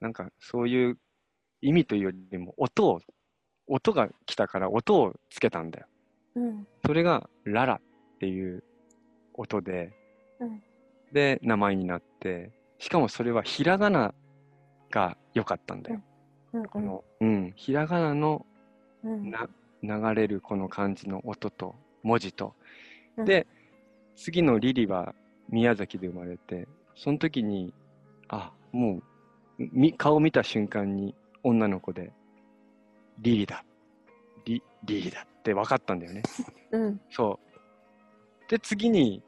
なんかそういう意味というよりも音を音が来たから音をつけたんだよ。うん。それがララっていう音で、うん。で名前になってしかもそれはひらがなが良かったんだよ、うん。この、うん、ひらがなのうん。な流れるこの漢字の音と文字と、うん。で次のリリは宮崎で生まれてその時にあもうみ顔見た瞬間に女の子でリリだ。リリリだって分かったんだよね。うん。そう。で次に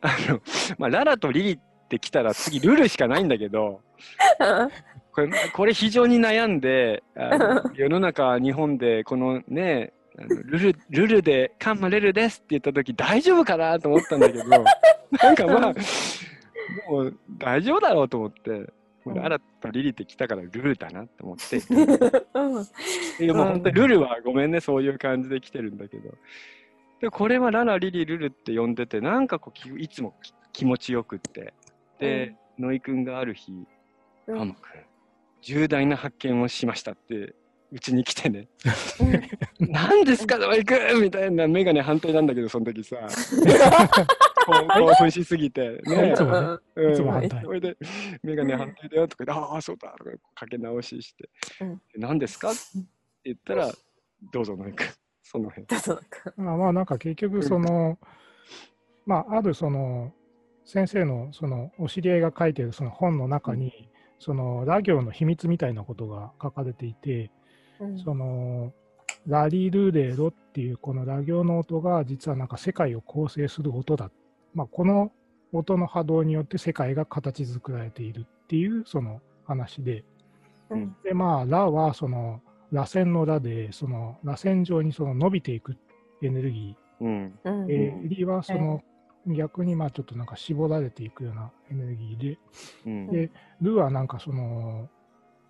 あの、まあ、ララとリリって来たら次ルルしかないんだけどこれこれ非常に悩んであの世の中日本でこのねルルルルでカンマレルですって言った時大丈夫かなと思ったんだけどなんかまあもう大丈夫だろうと思ってもうララとリリって来たからルルだなって思って。うん。いやもう本当にルルはごめんねそういう感じで来てるんだけど。でこれはララリリルルって呼んでてなんかこうきいつもき気持ちよくってで、ノイ君がある日うん。カモ君重大な発見をしましたってうちに来てね。何ですかノイ君みたいな眼鏡反対なんだけどその時さ。<laughs> こう興奮しすぎて。ねいつもねうん。いつも反対。それで眼鏡反対だよとかああそうだとかかけ直ししてうん。何ですか？って言ったらどうぞノイ君その辺。まあまあなんか結局その、まああるその先生のそのお知り合いが書いてるその本の中に、そのラ行の秘密みたいなことが書かれていて、うん。そのラリルレロっていうこのラ行の音が実はなんか世界を構成する音だ。まあこの音の波動によって世界が形作られているっていうその話で、うん。でまあラはその螺旋のラでその螺旋状にその伸びていくエネルギうん。うん。ー、えーリはその逆にまあちょっとなんか絞られていくようなエネルギーで、うん。でルはなんかその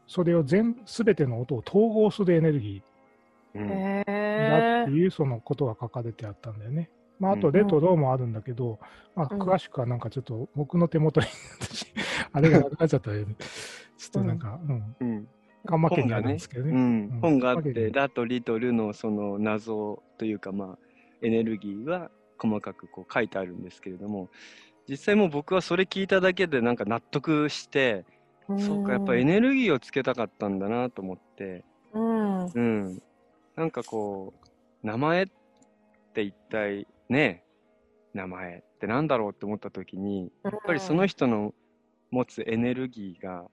それを全全ての音を統合するエネルギーだえっていうそのことが書かれてあったんだよね。まあ、あとうん。レとロもあるんだけど、まあ、うん。詳しくはなんかちょっと僕の手元に <laughs> あれがなくなっちゃったよね。<laughs> ちょっとなんか、うん、うん。ガンマ家にあるんですけどね。うんうん。本があってラとリとルのその謎というかまあエネルギーは細かくこう書いてあるんですけれども実際もう僕はそれ聞いただけでなんか納得して、そうかやっぱエネルギーをつけたかったんだなと思って。うん。うん。なんかこう名前って一体ね名前ってなんだろうって思った時にやっぱりその人の持つエネルギーが、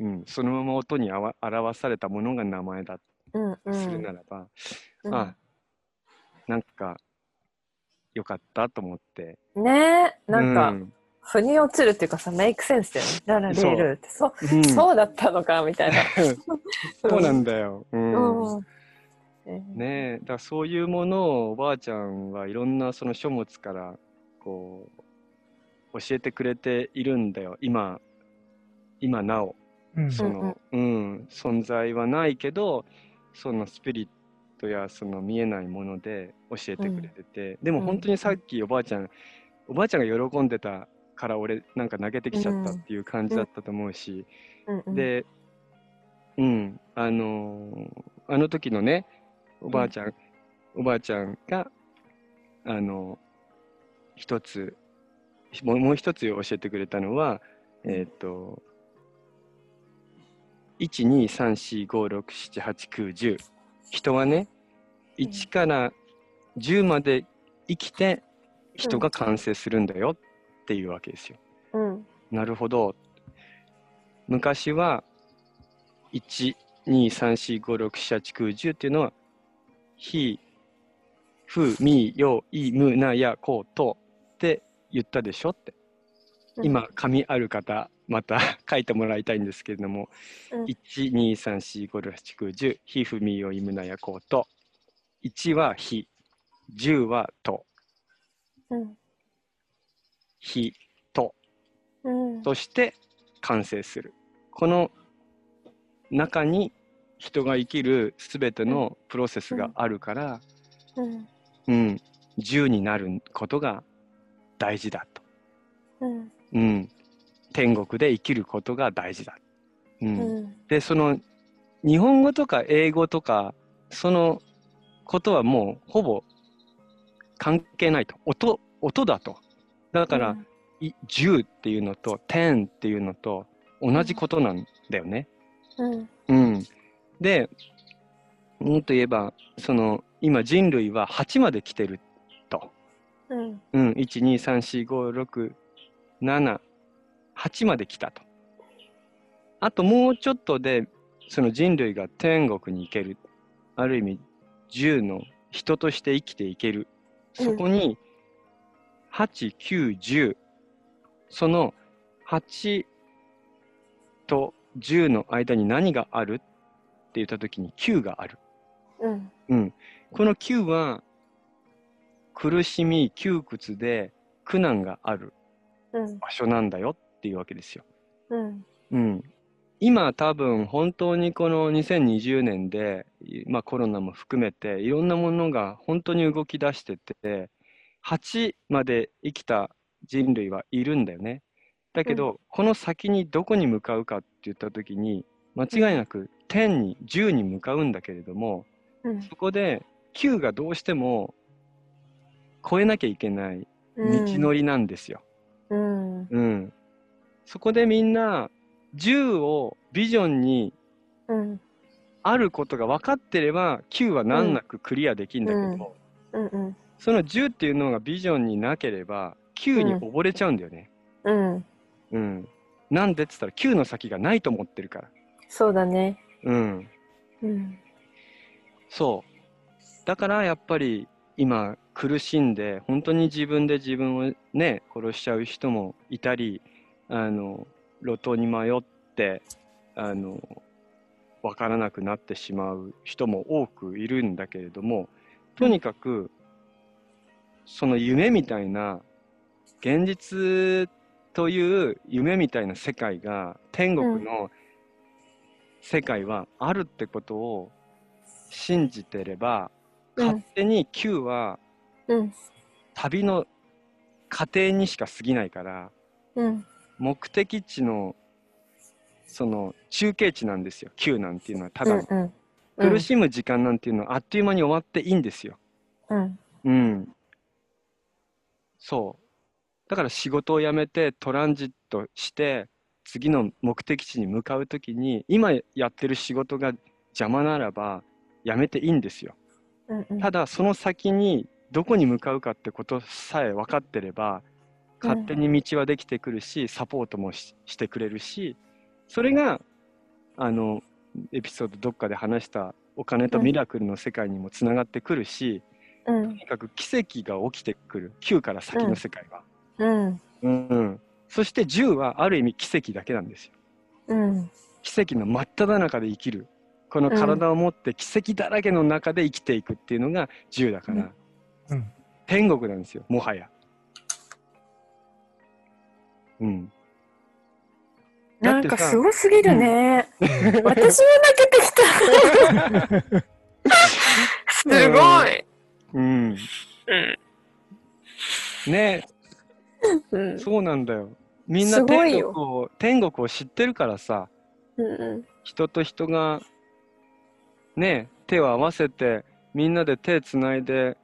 うん、そのまま音にあわ表されたものが名前だとするんならば、うん。あなんかよかったと思って。ねえなんかうん。腑に落ちるっていうかさメイクセンスだよね。ララレールって。そうう。ん。そうだったのかみたいな。<laughs> そうなんだよ、うん。うん。えー。ねえだからそういうものをおばあちゃんはいろんなその書物からこう教えてくれているんだよ。今今なお、うん、その、うん、存在はないけどそのスピリットやその見えないもので教えてくれてて、うん、でも本当にさっきおばあちゃん、おばあちゃんが喜んでたから俺なんか投げてきちゃったっていう感じだったと思うし、でうんあのー、あの時のねおばあちゃん、おばあちゃんがあの一つもう一つ教えてくれたのはえっ、ー、と12345678910人はね1から10まで生きて人が完成するんだよっていうわけですよ。うん、なるほど。昔は12345678910っていうのは「ひ」「ふ」「み」「よ」「い」「む」「な」「や」「こ」「と」って言ったでしょって。今紙ある方また <laughs> 書いてもらいたいんですけれども、うん、123456710「ひ」「ふ」「み」「よ」「い」「む」「な」「や」「こ」「と」1は「ひ」10は「と」うん、ひと、うん、そして完成する。この中に人が生きる全てのプロセスがあるから、うん、うん、10になることが大事だと、うん。うん、天国で生きることが大事だ、うん。うん、でその日本語とか英語とかそのことはもうほぼ関係ないと音音だとだから、うん、10っていうのと10っていうのと同じことなんだよね。うん。うん、で、もっと言えば、その、今人類は8まで来てると。うん。うん、1、2、3、4、5、6、7、8まで来たと。あともうちょっとで、その人類が天国に行ける。ある意味、10の人として生きていける。そこに、8、9、10。その8と10の間に何があるって言った時に9がある。うん。うん。この9は苦しみ、窮屈で苦難がある場所なんだよっていうわけですよ。うん。うん。今多分本当にこの2020年で、まあコロナも含めていろんなものが本当に動き出してて、8まで生きた人類はいるんだよね。だけど、うん、この先にどこに向かうかって言った時に間違いなく10に10に向かうんだけれども、うん、そこで9がどうしても超えなきゃいけない道のりなんですよ。うん、うん、そこでみんな10をビジョンにあることが分かってれば9は難なくクリアできるんだけど、うんうん、その10っていうのがビジョンになければ9に溺れちゃうんだよね。うん。うん。なんでって言ったら9の先がないと思ってるから。そうだね。うん。うん。そう。だからやっぱり今苦しんで本当に自分で自分をね殺しちゃう人もいたりあの路頭に迷ってあの分からなくなってしまう人も多くいるんだけれどもとにかくその夢みたいな現実という夢みたいな世界が天国の世界はあるってことを信じてれば、うん、勝手に Q は旅の過程にしか過ぎないから、うん、目的地のその中継地なんですよ。Q なんていうのはただ、うんうん、苦しむ時間なんていうのはあっという間に終わっていいんですよ。うん、うん、そう。だから仕事を辞めてトランジットして次の目的地に向かう時に今やってる仕事が邪魔ならば辞めていいんですよ。うんうん、ただその先にどこに向かうかってことさえ分かってれば勝手に道はできてくるし、サポートもしてくれるしそれがあのエピソードどっかで話したお金とミラクルの世界にもつながってくるし、うん、とにかく奇跡が起きてくる9から先の世界は。うん。うん。そして10はある意味奇跡だけなんですよ。うん。奇跡の真っ只中で生きる。この体を持って奇跡だらけの中で生きていくっていうのが10だから、うん、天国なんですよ、もはや。うん。なんかすごすぎるね。私も泣けてきた。<laughs> すごい。うん。うん。ね、うん、そうなんだよ。みんな天国を天国を知ってるからさ、うんうん、人と人がね手を合わせてみんなで手つないで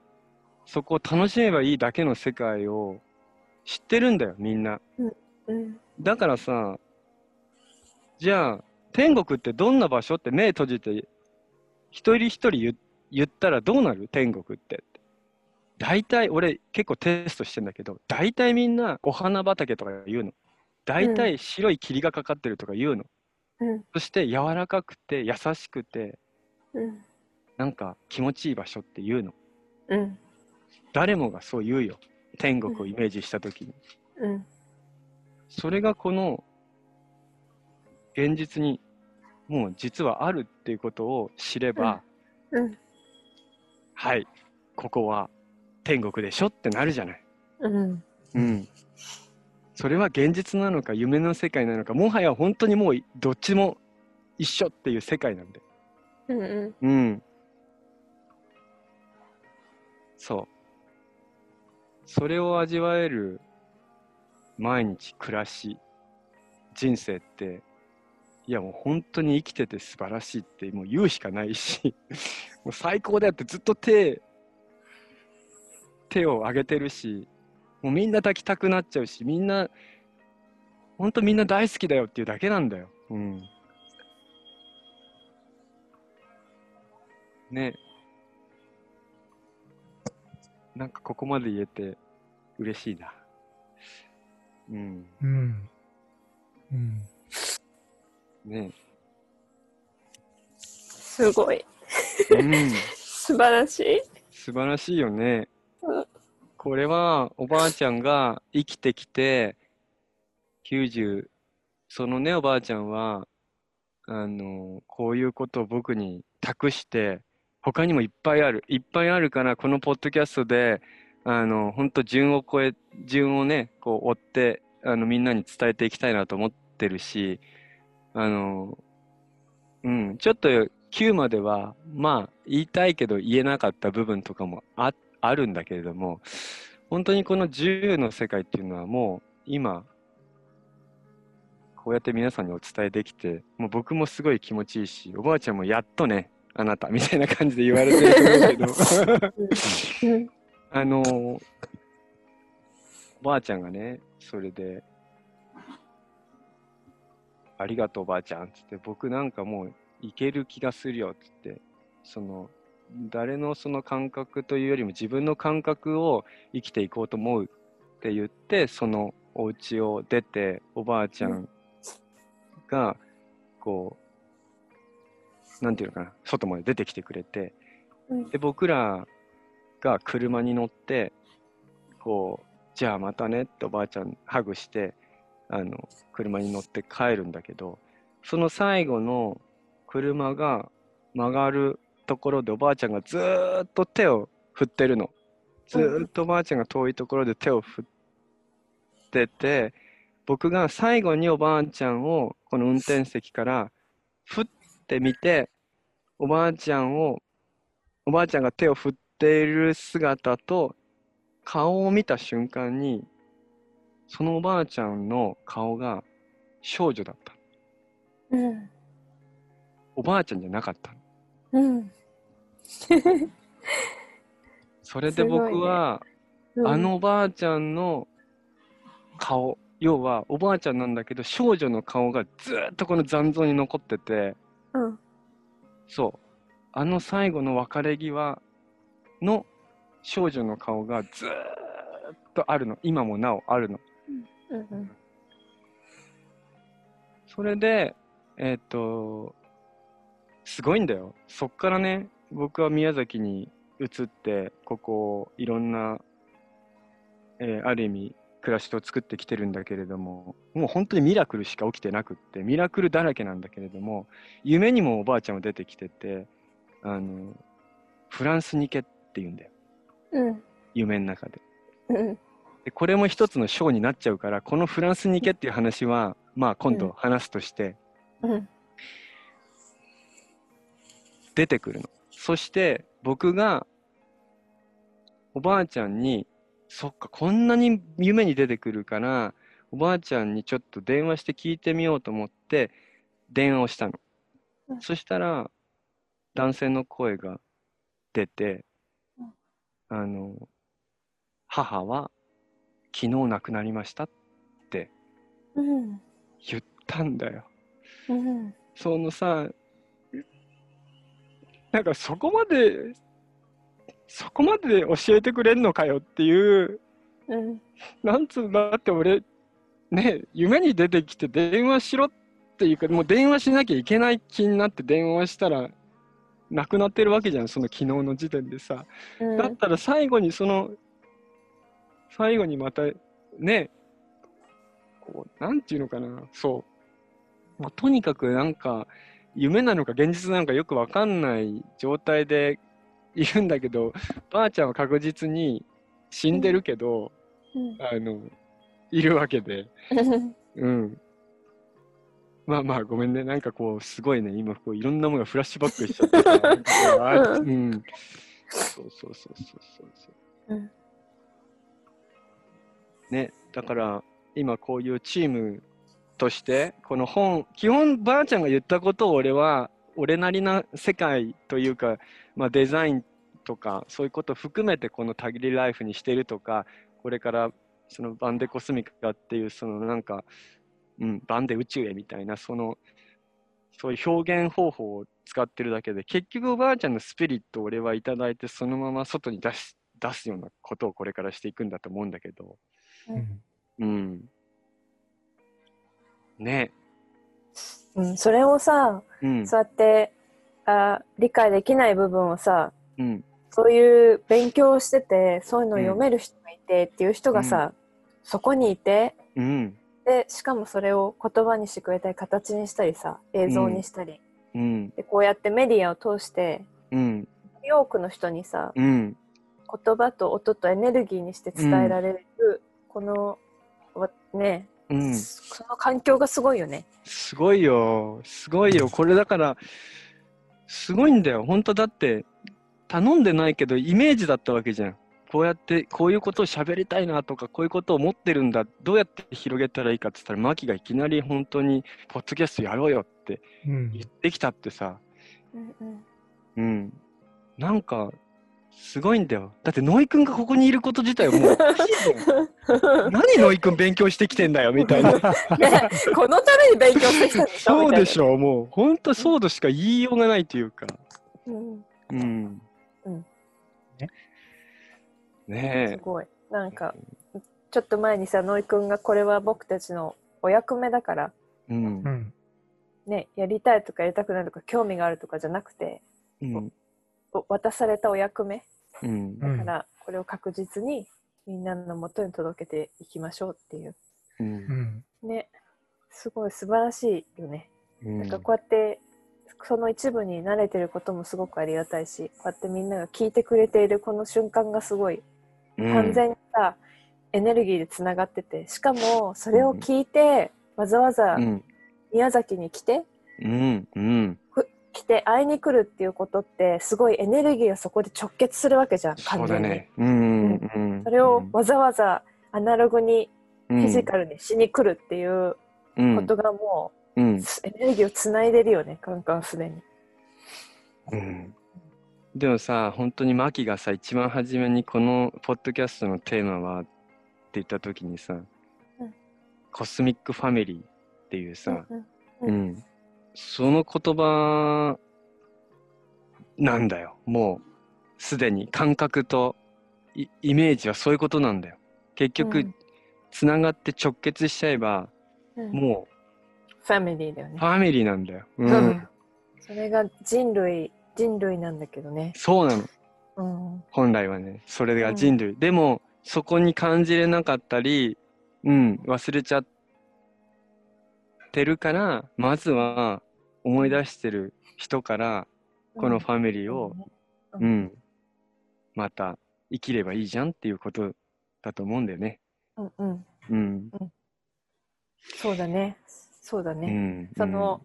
そこを楽しめばいいだけの世界を知ってるんだよみんな、うんうん、だからさじゃあ天国ってどんな場所って目閉じて一人一人言言ったらどうなる？天国って。大体俺結構テストしてんだけど大体みんなお花畑とか言うの。大体白い霧がかかってるとか言うの、うん、そして柔らかくて優しくて、うん、なんか気持ちいい場所って言うの、うん、誰もがそう言うよ。天国をイメージした時に、うん、それがこの現実にもう実はあるっていうことを知れば、うん、はいここは天国でしょってなるじゃない。うん。うん。それは現実なのか夢の世界なのかもはや本当にもうどっちも一緒っていう世界なんで。うんうん。うん。そう。それを味わえる毎日暮らし人生っていやもう本当に生きてて素晴らしいってもう言うしかないし <laughs> もう最高だよってずっと手手を挙げてるし、もうみんな抱きたくなっちゃうし、みんな、ほんとみんな大好きだよっていうだけなんだよ。うん。ね。なんかここまで言えて嬉しいな。うん。うん。うん。ねすごい。うん。<laughs> 素晴らしい。素晴らしいよね。これはおばあちゃんが生きてきて90そのねおばあちゃんはあのこういうことを僕に託して他にもいっぱいあるいっぱいあるからこのポッドキャストであの本当順を超え順をねこう追ってあのみんなに伝えていきたいなと思ってるしあのうんちょっと9まではまあ言いたいけど言えなかった部分とかもああるんだけれども本当にこの10の世界っていうのはもう今こうやって皆さんにお伝えできてもう僕もすごい気持ちいいしおばあちゃんもやっとねあなたみたいな感じで言われてるけど。<laughs> <laughs> あのおばあちゃんがねそれで「ありがとうおばあちゃん」っつって僕なんかもういける気がするよ。っつってその誰のその感覚というよりも自分の感覚を生きていこうと思うって言ってそのお家を出ておばあちゃんがこうなんていうのかな外まで出てきてくれてで僕らが車に乗ってこうじゃあまたねっておばあちゃんハグしてあの車に乗って帰るんだけどその最後の車が曲がるところでおばあちゃんがずっと手を振ってるの。ずっとおばあちゃんが遠いところで手を振ってて、僕が最後におばあちゃんをこの運転席から振ってみて、おばあちゃんを、おばあちゃんが手を振っている姿と顔を見た瞬間に、そのおばあちゃんの顔が少女だった。うん。おばあちゃんじゃなかった。うん。それで僕は、ねうん、あのおばあちゃんの顔要はおばあちゃんなんだけど少女の顔がずっとこの残像に残ってて、うん、そうあの最後の別れ際の少女の顔がずっとあるの今もなおあるの。うんうん、それでえっ、ー、とすごいんだよ。そっからね僕は宮崎に移ってここいろんな、えー、ある意味暮らしを作ってきてるんだけれどももう本当にミラクルしか起きてなくってミラクルだらけなんだけれども夢にもおばあちゃんも出てきててあのフランスに行けって言うんだよ、うん、夢の中で、うん、でこれも一つの章になっちゃうからこのフランスに行けっていう話は、まあ今度話すとして出てくるの。そして僕がおばあちゃんにそっかこんなに夢に出てくるからおばあちゃんにちょっと電話して聞いてみようと思って電話をしたの。うん、そしたら男性の声が出て、うん、あの母は昨日亡くなりましたって言ったんだよ。うん、そのさなんかそこまでそこまで教えてくれんのかよっていう、うん、なんつうんだって俺ね夢に出てきて電話しろっていうかもう電話しなきゃいけない気になって電話したらなくなってるわけじゃんその昨日の時点でさ、うん、だったら最後にその最後にまたねこうなんていうのかな。そう、まあ、とにかくなんか夢なのか現実なのかよくわかんない状態でいるんだけどばあちゃんは確実に死んでるけど、うん、あのいるわけで、うん、まあまあごめんね。なんかこうすごいね。今こういろんなものがフラッシュバックしちゃってさ、うん、そうそうそうそうそうそう、うん、ね。だから今こういうチームとしてこの本基本ばあちゃんが言ったことを俺は俺なりな世界というか、まあ、デザインとかそういうこと含めてこの「たぎりライフ」にしてるとかこれからそのバンデコスミカっていうそのなんか、うん、バンデ宇宙へみたいなそのそういう表現方法を使ってるだけで結局おばあちゃんのスピリットを俺はいただいてそのまま外に出し出すようなことをこれからしていくんだと思うんだけど、うん、うん、ね。うん、それをさ、うん、そうやってあ理解できない部分をさ、うん、そういう勉強をしててそういうのを読める人がいてっていう人がさ、うん、そこにいて、うん、でしかもそれを言葉にしてくれたり形にしたりさ映像にしたり、うん、でこうやってメディアを通して、うん、多くの人にさ、うん、言葉と音とエネルギーにして伝えられる、このねうん、その環境がすごいよね。すごいよ。すごいよ。これだから、すごいんだよ。本当だって、頼んでないけど、イメージだったわけじゃん。こうやって、こういうことを喋りたいなとか、こういうことを思ってるんだ。どうやって広げたらいいかって言ったら、マキがいきなり本当に、ポッドキャストやろうよって言ってきたってさ。うん、うん、うん。なんか、すごいんだよ。だってノイ君がここにいること自体はもう <laughs> 何ノイ君勉強してきてんだよみたいな <laughs> このために勉強してきたんでしょそうでしょう。もう本当そうとしか言いようがないというか。うん。うん。うん、ねえ。すごい。なんか、ちょっと前にさ、ノイ君がこれは僕たちのお役目だから、うん。ね、やりたいとかやりたくないとか興味があるとかじゃなくて、うん、渡されたお役目、うん、だからこれを確実にみんなのもとに届けていきましょうっていう、うん、ね。すごい素晴らしいよね、うん、なんかこうやってその一部に慣れてることもすごくありがたいしこうやってみんなが聞いてくれているこの瞬間がすごい完全にさ、エネルギーでつながっててしかもそれを聞いて、わざわざ宮崎に来て、うん。うん、来て会いに来るっていうことってすごいエネルギーがそこで直結するわけじゃん完全に。ね。うん、うん、それをわざわざアナログにフィジカルにしに来るっていうことがもう、うん、エネルギーをつないでるよねカンカンすでに。うん、でもさ本当にマキがさ一番初めにこのポッドキャストのテーマはって言った時にさ、うん、コスミックファミリーっていうさ、うん、うんその言葉なんだよ。もう、すでに感覚とイメージはそういうことなんだよ。結局、つ、な、がって直結しちゃえば、うん、もう、ファミリーだよね。ファミリーなんだよ。うん。それが人類、人類なんだけどね。そうなの。うん、本来はね、それが人類。うん、でも、そこに感じれなかったり、うん、忘れちゃってるから、まずは思い出してる人から、このファミリーを、うん、また生きればいいじゃんっていうことだと思うんだよね。うんうん。うん。そうだね。そうだね、うん。その、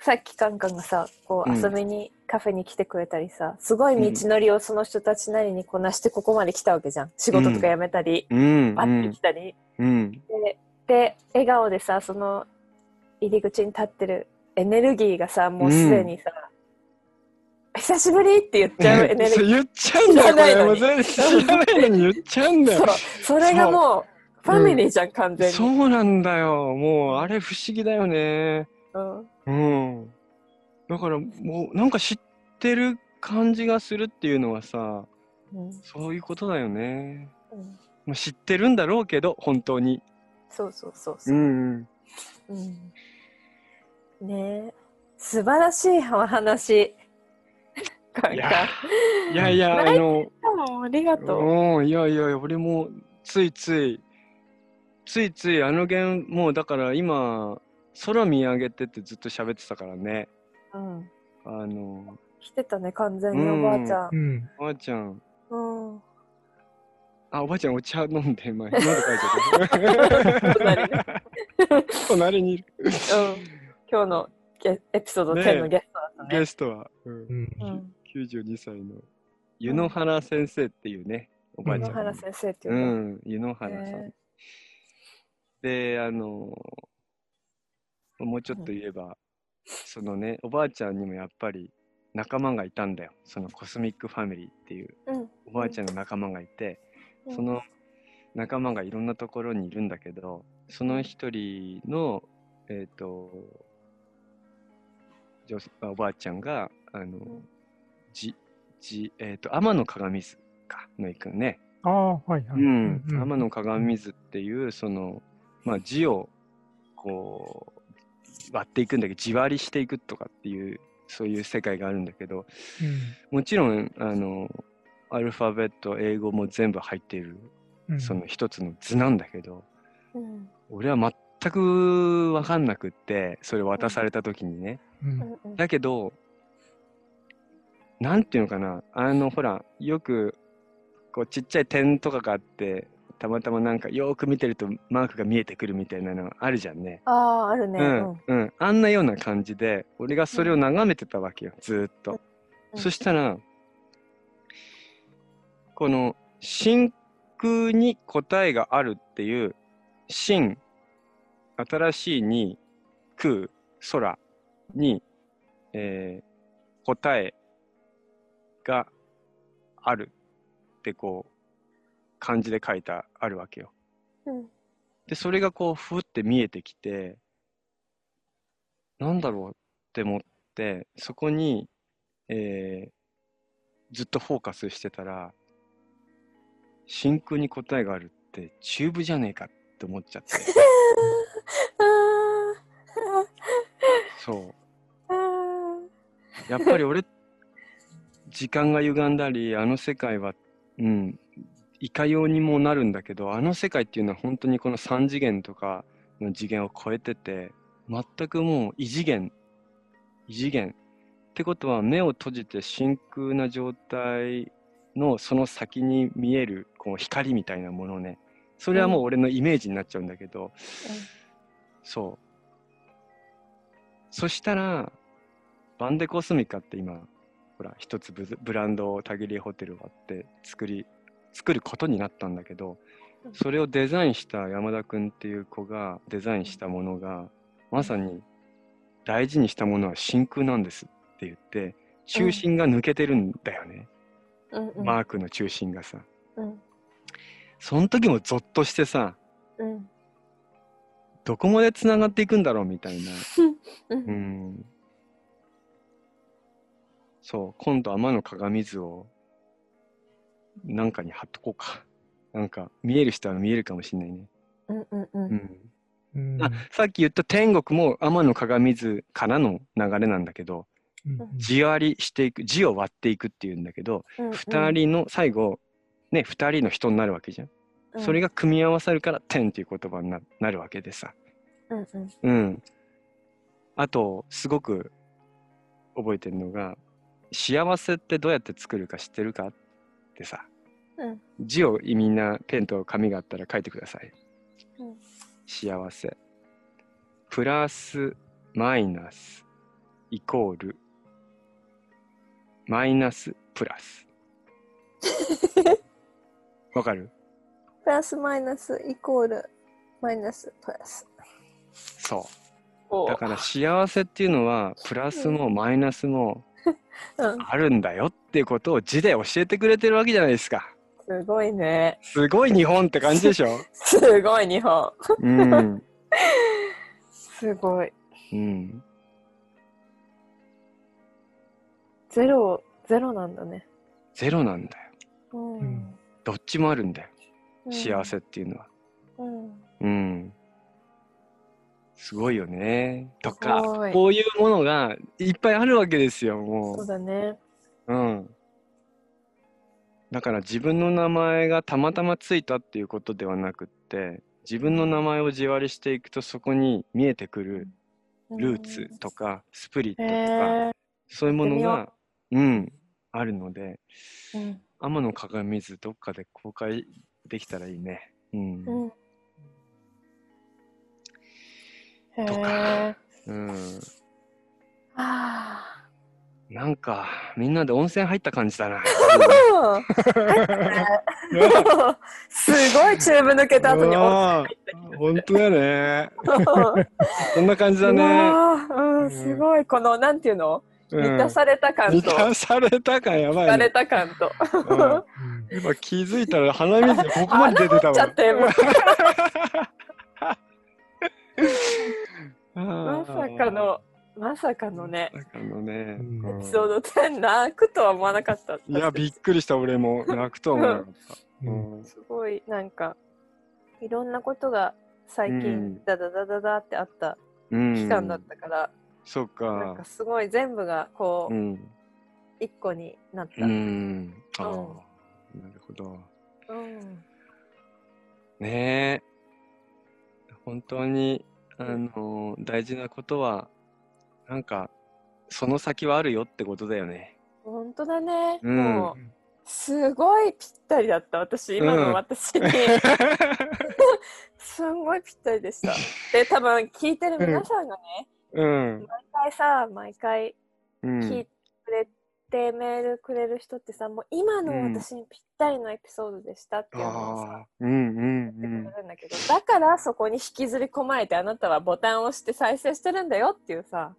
さっきカンカンがさこううん。遊びに、カフェに来てくれたりさすごい道のりをその人たちなりにこなしてここまで来たわけじゃん。仕事とか辞めたり、うん、会ってきたり、うん。でで笑顔でさその入り口に立ってるエネルギーがさもうすでにさ、久しぶりって言っちゃうエネルギー <laughs> 言っちゃうんだよ、ないの知らないのに言っちゃうんだよそう。それがもうファミリーじゃん、完全にそうなんだよ。もう、あれ不思議だよね。うんうん。だから、もう、なんか知ってる感じがするっていうのはさ、うんそういうことだよね。うんまあ知ってるんだろうけど、本当に。そうそうそうそうう、ん。うんね。え素晴らしいお話。いやいやいや、あの、ありがとう、うん、いやいやいや、俺もついつい、ついついあのゲーム、もうだから今、空見上げてってずっと喋ってたからね。うん、あの、来てたね完全におばあちゃん。うん。おばあちゃん、うん、あ、おばあちゃんお茶飲んで、前、喉かいちゃった。<laughs> 隣ね。<laughs> 隣にいる。うん、今日のゲエピソードねえ。10のゲストだったね。ゲストは、うん。うん。うん92歳の湯野原先生っていうね、おばあちゃん。野原先生っていううの、ん、湯野原さん。へで、あのもうちょっと言えば、そのね、おばあちゃんにもやっぱり仲間がいたんだよ。そのコスミックファミリーっていううん。おばあちゃんの仲間がいて、うん。その仲間がいろんなところにいるんだけど、その一人の、えっ、と、おばあちゃんが、あの、んじ、じ、えっ、と、天の鏡図か、のいくんね。ああ、はいはい。うん、天の鏡図っていうその、まあ、字をこう割っていくんだけど字割りしていくとかっていうそういう世界があるんだけどもちろんあのアルファベット英語も全部入っているうん。その一つの図なんだけどうん俺は全く分かんなくってそれ渡された時にねだけどなんていうのかな。あのほらよくこうちっちゃい点とかがあってたまたまなんかよーく見てるとマークが見えてくるみたいなのあるじゃんね。あああるね、ううん。んうん、あんなような感じで俺がそれを眺めてたわけよずーっと。うん。そしたらこの真空に答えがあるっていう真新しいに空空に、えー答えがあるってこう漢字で書いてあるわけよ。うん。でそれがこうふって見えてきてなんだろうって思ってそこに、えーずっとフォーカスしてたら真空に答えがあるってチューブじゃねえかって思っちゃって。<laughs> そう。あやっぱり俺時間が歪んだりあの世界はうんいかようにもなるんだけどあの世界っていうのは本当にこの3次元とかの次元を超えてて全くもう異次元異次元。ってことは目を閉じて真空な状態のその先に見えるこう光みたいなものね。それはもう俺のイメージになっちゃうんだけど、そう。そしたらバンデコスミカって今ほら一つブブランドをタギリホテルがあって作り作ることになったんだけどうん。それをデザインした山田君っていう子がデザインしたものがまさに大事にしたものは真空なんですって言って中心が抜けてるんだよね、うん。うん。マークの中心がさ。うん。その時もゾッとしてさうん。どこまでつながっていくんだろうみたいな。<laughs> うん。うんそう、今度天の鏡図をなんかに貼っとこうか。<laughs> なんか見える人は見えるかもしれないね。うんうんううんん。うんあ、さっき言った天国も天の鏡図からの流れなんだけど、うん字割りしていく、字を割っていくっていうんだけど、うん二人の最後、ね、二人の人になるわけじゃん。うんそれが組み合わさるから天っていう言葉にななるわけでさ。うんうんうん。あと、すごく覚えてるのが、幸せってどうやって作るか知ってるかってさ、うん字をみんなペンと紙があったら書いてください。幸せ。プラス、マイナス、イコール、マイナス、プラス。<laughs> わかる？プラスマイナスイコールマイナスプラス。そう。だから幸せっていうのは、プラスもマイナスもうん、あるんだよっていうことを字で教えてくれてるわけじゃないですか。すごいね。すごい日本って感じでしょ？<laughs> すごい日本。うん。すごい。うん。ゼロ、ゼロなんだね。ゼロなんだよ。うん。うんどっちもあるんだよ。うん幸せっていうのは。うん。うん。すごいよね。とかこういうものがいっぱいあるわけですよ、もそうう。だね。うん。だから自分の名前がたまたまついたっていうことではなくって、自分の名前を地割りしていくとそこに見えてくるルーツとかスプリットへとか、えそういうものやが、うん、あるので、うん。天の鏡図どっかで公開できたらいいね。うん。うん。とえか。うん。あなんか、みんなで温泉入った感じだな。あ。すごいチューブ抜けた。後に温あ本当やね。泉。こんな感じだうね。うん、すごい。この、なんていうのうん満た。された。感満と、た。された。感やばいね。た。感と。今気づいた。ら鼻水ここまで出てた。もん。ちゃって、ままさか。の、まさかのね、まさかのね。エピソード10泣くとは思わなかった。いや、びっくりした、俺も。泣くとは思わなかった。ううんんすごい、なんか、いろんなことが最うん近、ダダダダダってあったうん。期間だったから、そっなんかか。すごい全部がこう、うん。一個になった。ううん。ん。ああ、なるほど。うん。ねえ。本当に、あの、大事なことは、なんか、その先はあるよってことだよね。本当だね。うんもう、すごいぴったりだった。私、今うんの私に。<laughs> すんごいぴったりでした。で、多分聞いてる皆さんがね、うん。毎回さ、毎回うん。聞いてくれて、メールくれる人ってさ、もう今のうん私にぴったりのエピソードでしたっていうのをさ、うんうんだけど、だからそこに引きずり込まれてあなたはボタンを押して再生してるんだよっていうさ、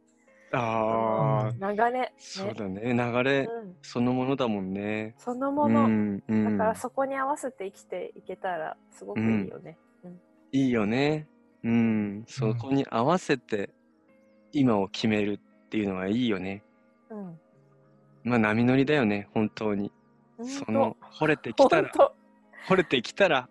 ああ、流れ、ね、そうだね。流れうん、そのものだもんね。そのもの、うんうんだからそこに合わせて生きていけたらすごくいいよね。いいよね。うん。そこに合わせて今を決めるっていうのはいいよね。うん。まあ波乗りだよね、本当に。うん、その、惚れてきたら、本惚れてきたら、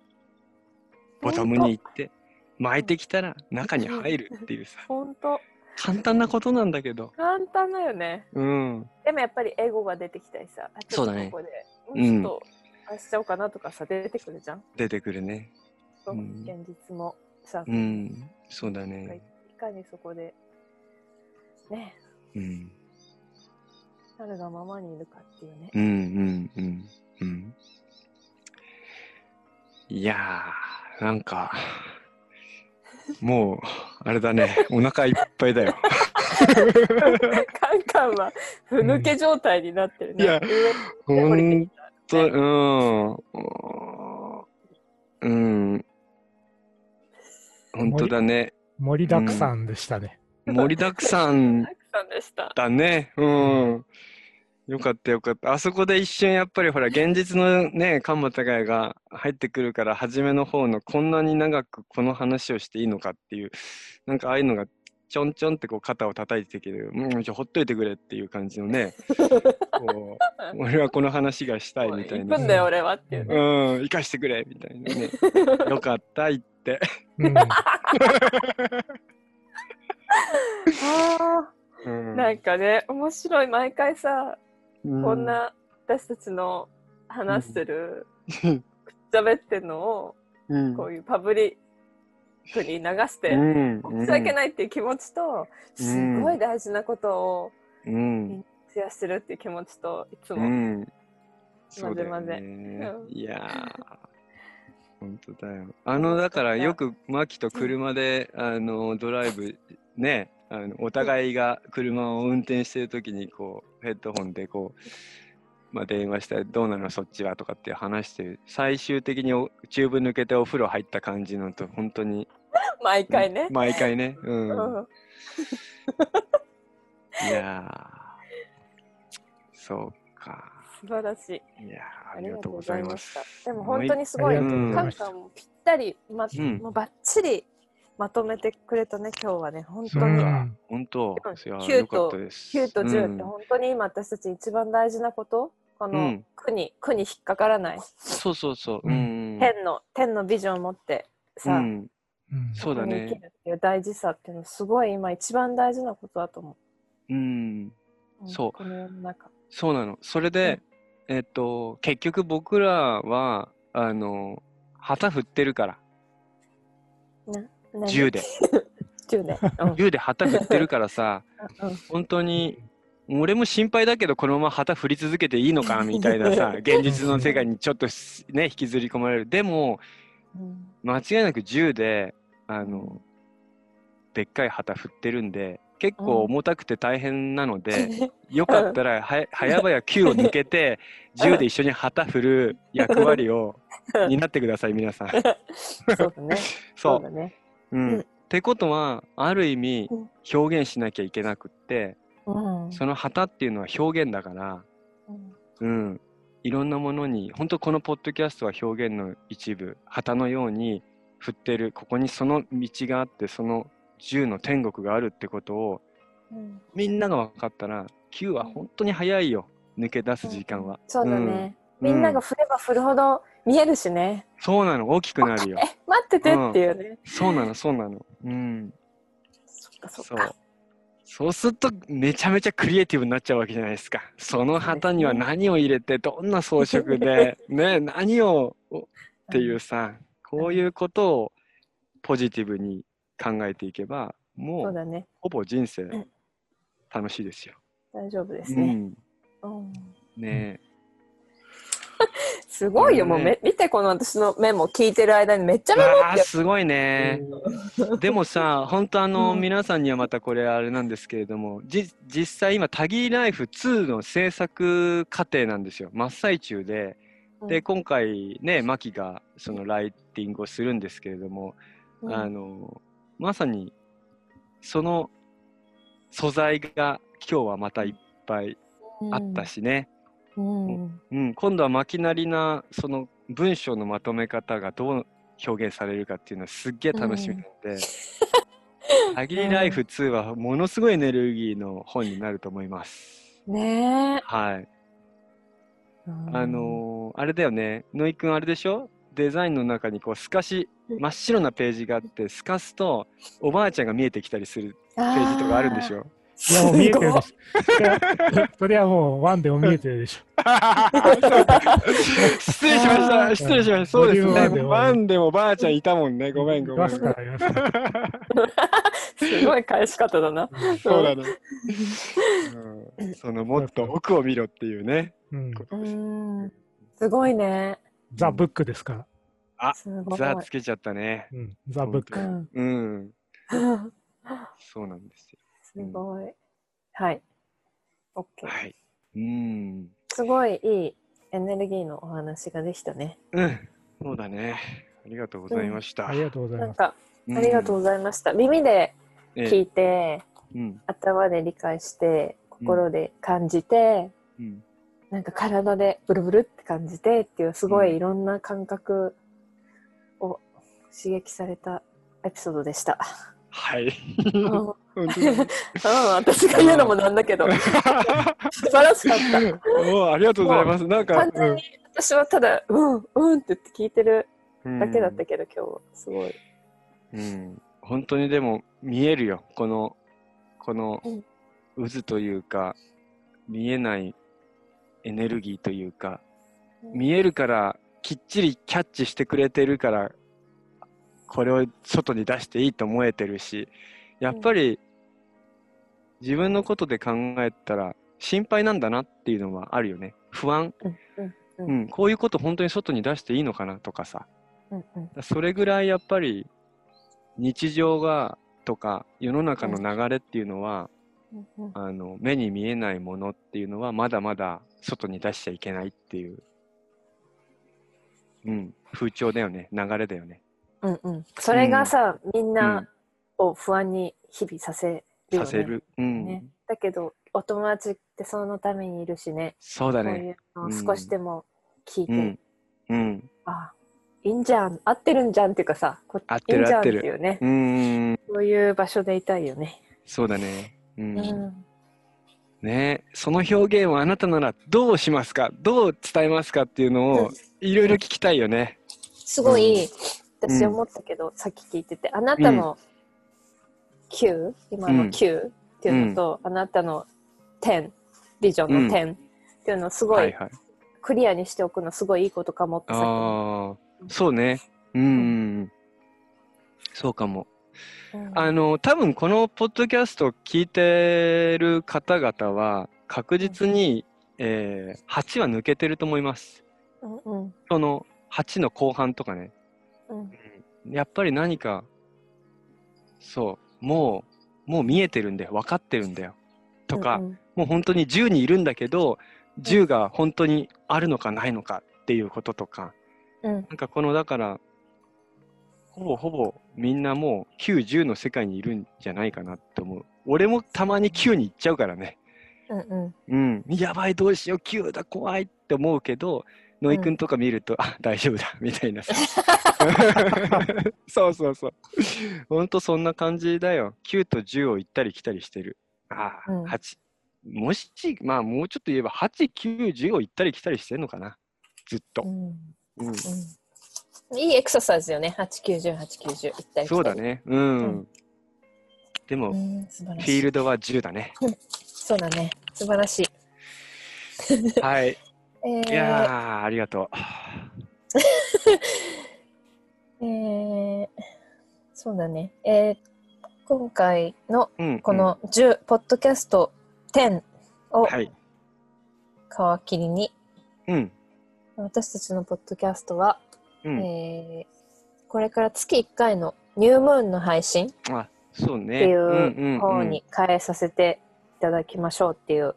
ボトムに行って、巻いてきたら中に入る <laughs> っていうさ、当本当簡単なことなんだけど。簡単だよね。うん。でもやっぱりエゴが出てきたりさ、あそうだねここで、うんちょっと、あれしちゃおうかなとかさ、出てくるじゃん。出てくるね。そううん現実もさ、うん。そうだね。いかにそこで、ね、うん。なるがままにいるかっていうね。うんうんうんうん。いやー、なんか、<laughs> もう、あれだね、お腹いっぱいだよ。カンカンは、ふぬけ状態になってるね。いや上に降りてきたと、うん。うん。本当だね。盛りだくさんでしたね。盛りだくさん。だね。うん。よかったよかった。あそこで一瞬やっぱりほら、現実のね、カンマ高也が入ってくるから、初めの方のこんなに長くこの話をしていいのかっていう、なんかああいうのがちょんちょんってこう肩を叩いてきて、うん、ちょほっといてくれっていう感じのね、<laughs> こう、俺はこの話がしたいみたいな。行くんだよ、俺はっていうね。うん、生かしてくれみたいなね。<laughs> よかった、言って。うん <laughs> あうんーなんかね、面白い。毎回さ、うこんな私たちの話してる、喋ってるのを、うん。こういうパブリックに流して、うん。申し訳ないっていう気持ちと、すごい大事なことをうん。シェアしてるっていう気持ちと、いつうも。混ぜね。うん。いや本当だよ。あの、だからよく、マキと車で、あの、ドライブ、ね、あのお互いが車を運転してる時に、こう、ヘッドホンで、こう、まあ、電話したらどうなのそっちはとかって話して最終的にチューブ抜けてお風呂入った感じのと本当に。毎回ね。毎回ね。うん、うん、いやそうか。素晴らしい。いやありがとうございます。でも本当にすごい。カンカンもぴったり、まうん、もうばっちりまとめてくれたね今日はね本当に本当9と9と10って本当に今私たち一番大事なこと？この苦に、苦に引っかからない。そうそうそう。うん、天の、天のビジョンを持ってさ、うん、そうだね。生きるっていう大事さっていうのすごい今一番大事なことだと思う。うん。そう。この世の中。そうなの。それで、うん、えっと、結局僕らは、あの、旗振ってるから。銃で。<laughs> 銃で。銃で旗振ってるからさ、<laughs> うん、本当に俺も心配だけどこのまま旗振り続けていいのか <laughs> みたいなさ現実の世界にちょっとね引きずり込まれるでも、間違いなく銃であのでっかい旗振ってるんで結構重たくて大変なので、よかったらは早々9を抜けて銃で一緒に旗振る役割を担ってください皆さん。そうだね。そうだね。うん。ってことはある意味表現しなきゃいけなくって。その旗っていうのは表現だから、うん、うん、いろんなものに本当このポッドキャストは表現の一部旗のように振ってるここにその道があってその銃の天国があるってことを、うん、みんなが分かったら Q は本当に早いよ抜け出す時間は、うん、そうだね、みんなが振れば振るほど見えるしね。そうなの。大きくなるよ。<laughs> 待っててっていうね、そうなのそうなの。うん。そっかそっか。そう。するとめちゃめちゃクリエイティブになっちゃうわけじゃないですか。その旗には何を入れてどんな装飾で <laughs> ね何をっていうさこういうことをポジティブに考えていけばもう、ね、ほぼ人生楽しいですよ。大丈夫ですね。うん、ね <laughs> すごいよ、もうめ見てこの私のメモ聞いてる間にめっちゃメモってすごいね、でもさ <laughs> 本当あの、うん、皆さんにはまたこれあれなんですけれどもじ実際今「タギーライフ2」の制作過程なんですよ。真っ最中で。で今回ねマキがそのライティングをするんですけれども、うん、あのまさにその素材が今日はまたいっぱいあったしね、うん、うん、今度は巻きなりなその文章のまとめ方がどう表現されるかっていうのはすっげえ楽しみなんで「<laughs> 限りライフ2」はものすごいエネルギーの本になると思います。ねはい。あのー、あれだよね。野井くんあれでしょ？デザインの中にこう透かし真っ白なページがあって透かすとおばあちゃんが見えてきたりするページとかあるんでしょ？いや、もう見えてるでしょ。それはもうワンでも見えてるでしょ。<laughs> 失礼しました。失礼しました。そうですね。ワンでもばあちゃんいたもんね。ごめん、ごめん。すごい返し方だな。そうだね。そのもっと奥を見ろっていうね。すごいね。ザ・ブックですか？あ、ザつけちゃったね。ザ・ブック。うん。<laughs> そうなんですよ。すごい。はい。OK。はい。うん。すごいいいエネルギーのお話ができたね。うん。そうだね。ありがとうございました。ありがとうございます。なんか、ありがとうございました。耳で聞いて、うん、頭で理解して、心で感じて、うん、なんか体でブルブルって感じてっていうすごいいろんな感覚を刺激されたエピソードでした。はい。<laughs> うん、<laughs> 私が言うのもなんだけど。素晴らしかった。<laughs> おありがとうございます。なんか完全に私はただうんうんって聞いてるだけだったけど、うん、今日すごい。うん。本当にでも見えるよ。このこの渦というか、見えないエネルギーというか、見えるからきっちりキャッチしてくれてるからこれを外に出していいと思えてるしやっぱり自分のことで考えたら心配なんだなっていうのはあるよね。不安、うん、うんうん、こういうこと本当に外に出していいのかなとかさ、うんうん、それぐらいやっぱり日常がとか世の中の流れっていうのは、うんうん、あの目に見えないものっていうのはまだまだ外に出しちゃいけないっていう、うん、風潮だよね。流れだよね。うんうん、それがさ、うん、みんなを不安に日々させ。させる。うん、ね、だけどお友達ってそのためにいるしね。そうだね。う少しでも聞いて、うん、うん、あいいんじゃん。合ってるんじゃんっていうかさこ合ってる合ってるっていうね。うん。そういう場所でいたいよね。そうだね。うん、うん、ね。その表現をあなたならどうしますか？どう伝えますかっていうのをいろいろ聞きたいよね、すごい、うん、私思ったけど、さっき聞いてて。あなたの9、今の9っていうのと、あなたの10ビジョンの10っていうのすごい、クリアにしておくのすごいいいことかもってさっきそうね。うん。そうかも。あの、多分このポッドキャストを聞いてる方々は、確実に、えー、8は抜けてると思います。うんうん、その8の後半とかね。うん、やっぱり何か、そう、もう、もう見えてるんだよ。分かってるんだよ。とか、うんうん、もう本当に10にいるんだけど、10が本当にあるのかないのかっていうこととか、うん、なんかこのだからほぼほぼみんなもう9、10の世界にいるんじゃないかなって思う。俺もたまに9に行っちゃうからね。うんうん。うん。やばい、どうしよう、9だ、怖いって思うけど、野井くんとか見ると、うん、あ、大丈夫だ、<laughs> みたいなさ。<laughs> そうそうそう。ほんとそんな感じだよ。9と10を行ったり来たりしてる。ああ、うん、8。もし、まあもうちょっと言えば、8、9、10を行ったり来たりしてんのかな。ずっと。うんうん、いいエクササイズよね、890、890、行ったりそうだね、うん。うん、でも、フィールドは10だね。<laughs> そうだね、素晴らしい。はい。えー、いやありがとう。<laughs> えー、そうだね。えー、今回のこの10、うん、ポッドキャスト10を皮切りに、うん、私たちのポッドキャストは、うん、えー、これから月1回のニュームーンの配信あそうね。っていう方に変えさせていただきましょうっていう。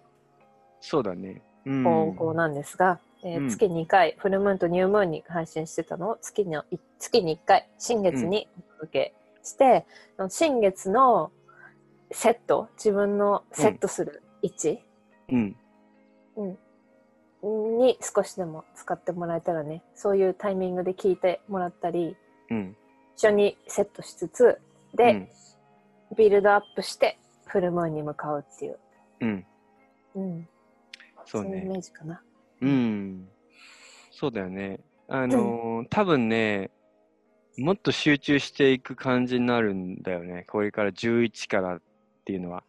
そうだね方法なんですが、えー、月2回、フルムーンとニュームーンに配信してたのを月の月に1回新月にお届けして、うん、新月のセット自分のセットする位置、うん、うん、に少しでも使ってもらえたらねそういうタイミングで聞いてもらったり、うん、一緒にセットしつつで、うん、ビルドアップしてフルムーンに向かうっていう、うんうん、そうね。イメージかな。うん。そうだよね。あのー、多分ねもっと集中していく感じになるんだよね。これから11からっていうのは。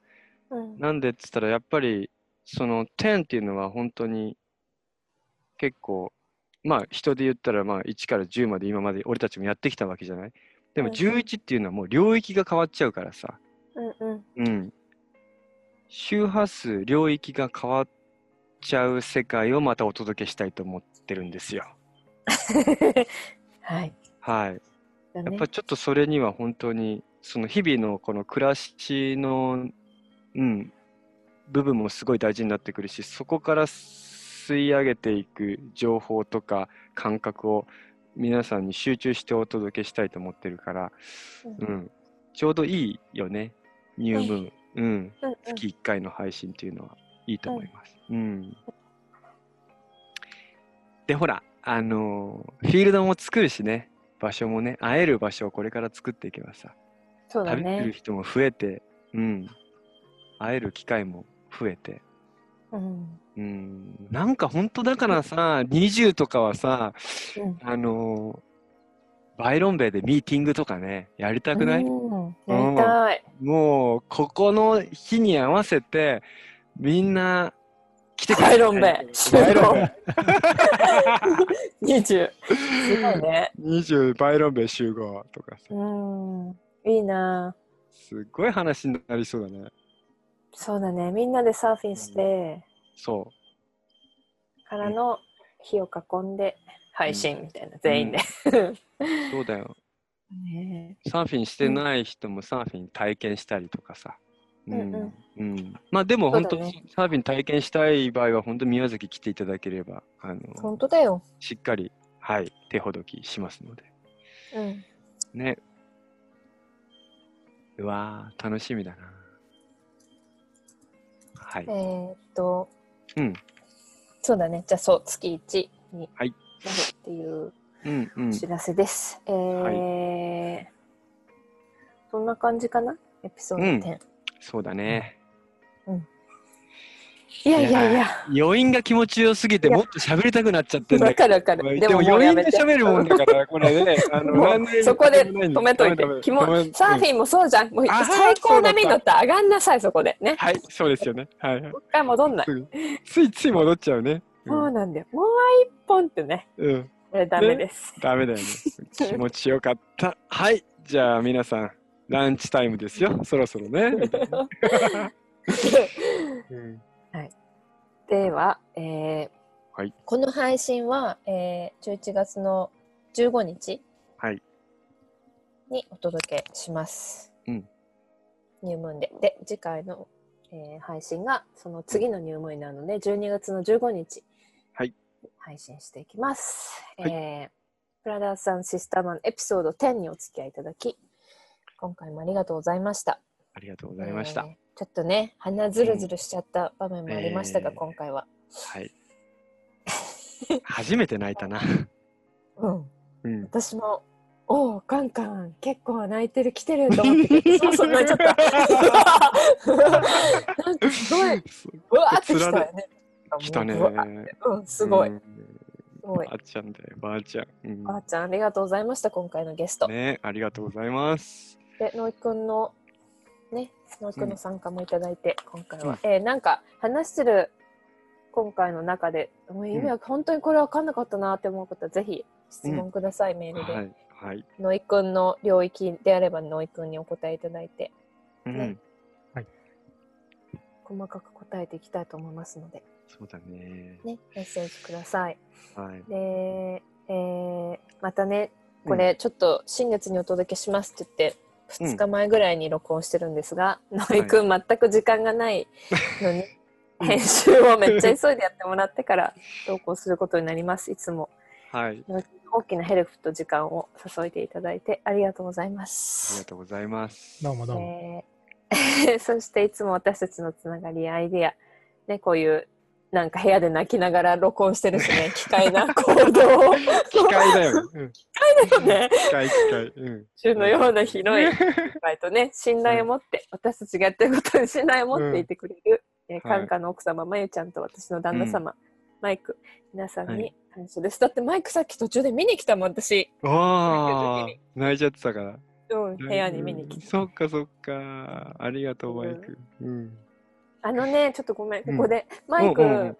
うん、なんでっつったらやっぱりその10っていうのは本当に結構まあ人で言ったらまあ1から10まで今まで俺たちもやってきたわけじゃない？でも11っていうのはもう領域が変わっちゃうからさ、うんうん。うん、周波数領域が変わっちゃう世界をまたお届けしたいと思ってるんですよ。<laughs> はい。はい。やっぱちょっとそれには本当にその日々のこの暮らしの、うん、部分もすごい大事になってくるしそこから吸い上げていく情報とか感覚を皆さんに集中してお届けしたいと思ってるから、うん、うん、ちょうどいいよね、ニュームーン。うん、月1回の配信っていうのはいいと思います。うん。で、ほら、あのー、フィールドも作るしね、場所もね、会える場所をこれから作っていけばさ、そうだね、食べてる人も増えて、うん、会える機会も増えて、うん、うん、なんか本当だからさ、20とかはさ、うん、あのー、バイロンベイでミーティングとかね、やりたくない、うん、やりたい。もう、ここの日に合わせて、みんな来てくれバイロンベイ。ロンベイ。20。すごいね。20バイロンベイ <laughs> 集合とかさ。うん。いいなすごい話になりそうだね。そうだね。みんなでサーフィンして、そう。からの火を囲んで、配信みたいな、全員で。そうだよ。<laughs> ね、サーフィンしてない人もサーフィン体験したりとかさ。うん、うん、まあでも本当、ね、サーフィン体験したい場合は本当宮崎来ていただければあの本当だよ。しっかりはい手ほどきしますので、うん、ね。うわ楽しみだな。はい。えー、っと。うん。そうだね。じゃあそう月1に。なるっていうお知らせです、うんうん、えー、はい、そんな感じかな？エピソード10、うんそうだね。うん。いやいやいや。余韻が気持ちよすぎて、もっと喋りたくなっちゃってんだわかるわかる。でも余韻で喋るもんだから、これね。<laughs> あのそこで止めといて。気もサーフィンもそうじゃん。もう最高波乗って上がんなさい、そこで。ね。はい、そうですよね。はい。もう一回戻んない。ついつい戻っちゃうね。そうなんだよ。もう一本ってね。うん。これダメです。ダメだよね。<laughs> 気持ちよかった。はい。じゃあ皆さん。ランチタイムですよ、そろそろね。はい、では、えーはい、この配信は、えー、11月の15日にお届けします。うん、入門で。で、次回の、えー、配信がその次の入門なので、12月の15日、はい、配信していきます。はい、えー、ブラダーさんシスターマンエピソード10にお付き合いいただき、今回もありがとうございました。ありがとうございました。えー、ちょっとね、鼻ずるずるしちゃった場面もありましたが、うん、今回は。はい。<laughs> 初めて泣いたな。うん。うん、私も、おお、カンカン、結構泣いてる、来てると思って、そうそう泣いちゃった。<laughs> なんかすごい、うわーってきたよね。来たね。うん、すごい。うんばあちゃんだよ、ばあちゃん。うん、ばあちゃん、ありがとうございました、今回のゲスト。ね、ありがとうございます。で、のいくんの、ね、のいくんの参加もいただいて、うん、今回は。えー、なんか、話してる今回の中で、もう意味は本当にこれ分かんなかったなって思う方は、ぜひ質問ください、メールで。はい。はい、のいくんの領域であれば、のいくんにお答えいただいて、ね、はい。細かく答えていきたいと思いますので。そうだね。ね、メッセージください。はい。で、えー、またね、これちょっと新月にお届けしますって言って、2日前ぐらいに録音してるんですが、うん、のいくん全く時間がないのに、編集をめっちゃ急いでやってもらってから投稿することになります、いつも。はい。大きなヘルプと時間を注いでいただいてありがとうございます。ありがとうございます。どうもどうも。えー、<laughs> そしていつも私たちのつながりやアイディア、ね、こういうなんか部屋で泣きながら録音してるしね、<laughs> 機械な行動。機械だよ、うん。機械だよね。機械、機械。うん。種のような広い機械とね、<laughs> 信頼を持って、私たちがやってることに信頼を持っていてくれる、うん、えー、カンカの奥様、まゆちゃんと私の旦那様、うん、マイク、皆さんに感謝です。だってマイクさっき途中で見に来たもん、私。ああ、泣いちゃってたから。うん、部屋に見に来て。そっかそっか。ありがとう、マイク。うんあのね、ちょっとごめん、ここで、マイク、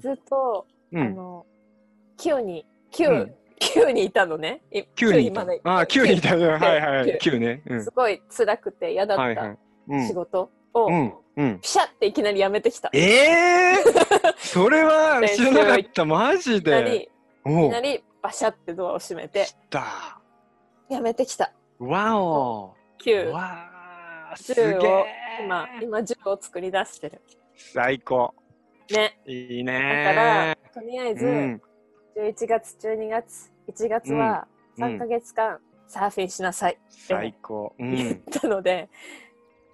ずっと、あの、9に、9、9にいたのね。9にいた。あ、9にいた。はいはい、9ね。すごい辛くて嫌だった仕事を、ピシャっていきなりやめてきた。ええ <laughs> それは知らなかった、マジで。いきなりバシャってドアを閉めて、やめてきた。わお。9。わあ、すげえ。今、今塾を作り出してる。最高。ね。いいね。だから、とりあえず、うん、11月、12月、1月は3か月間、サーフィンしなさい。最高。うん、言ったので、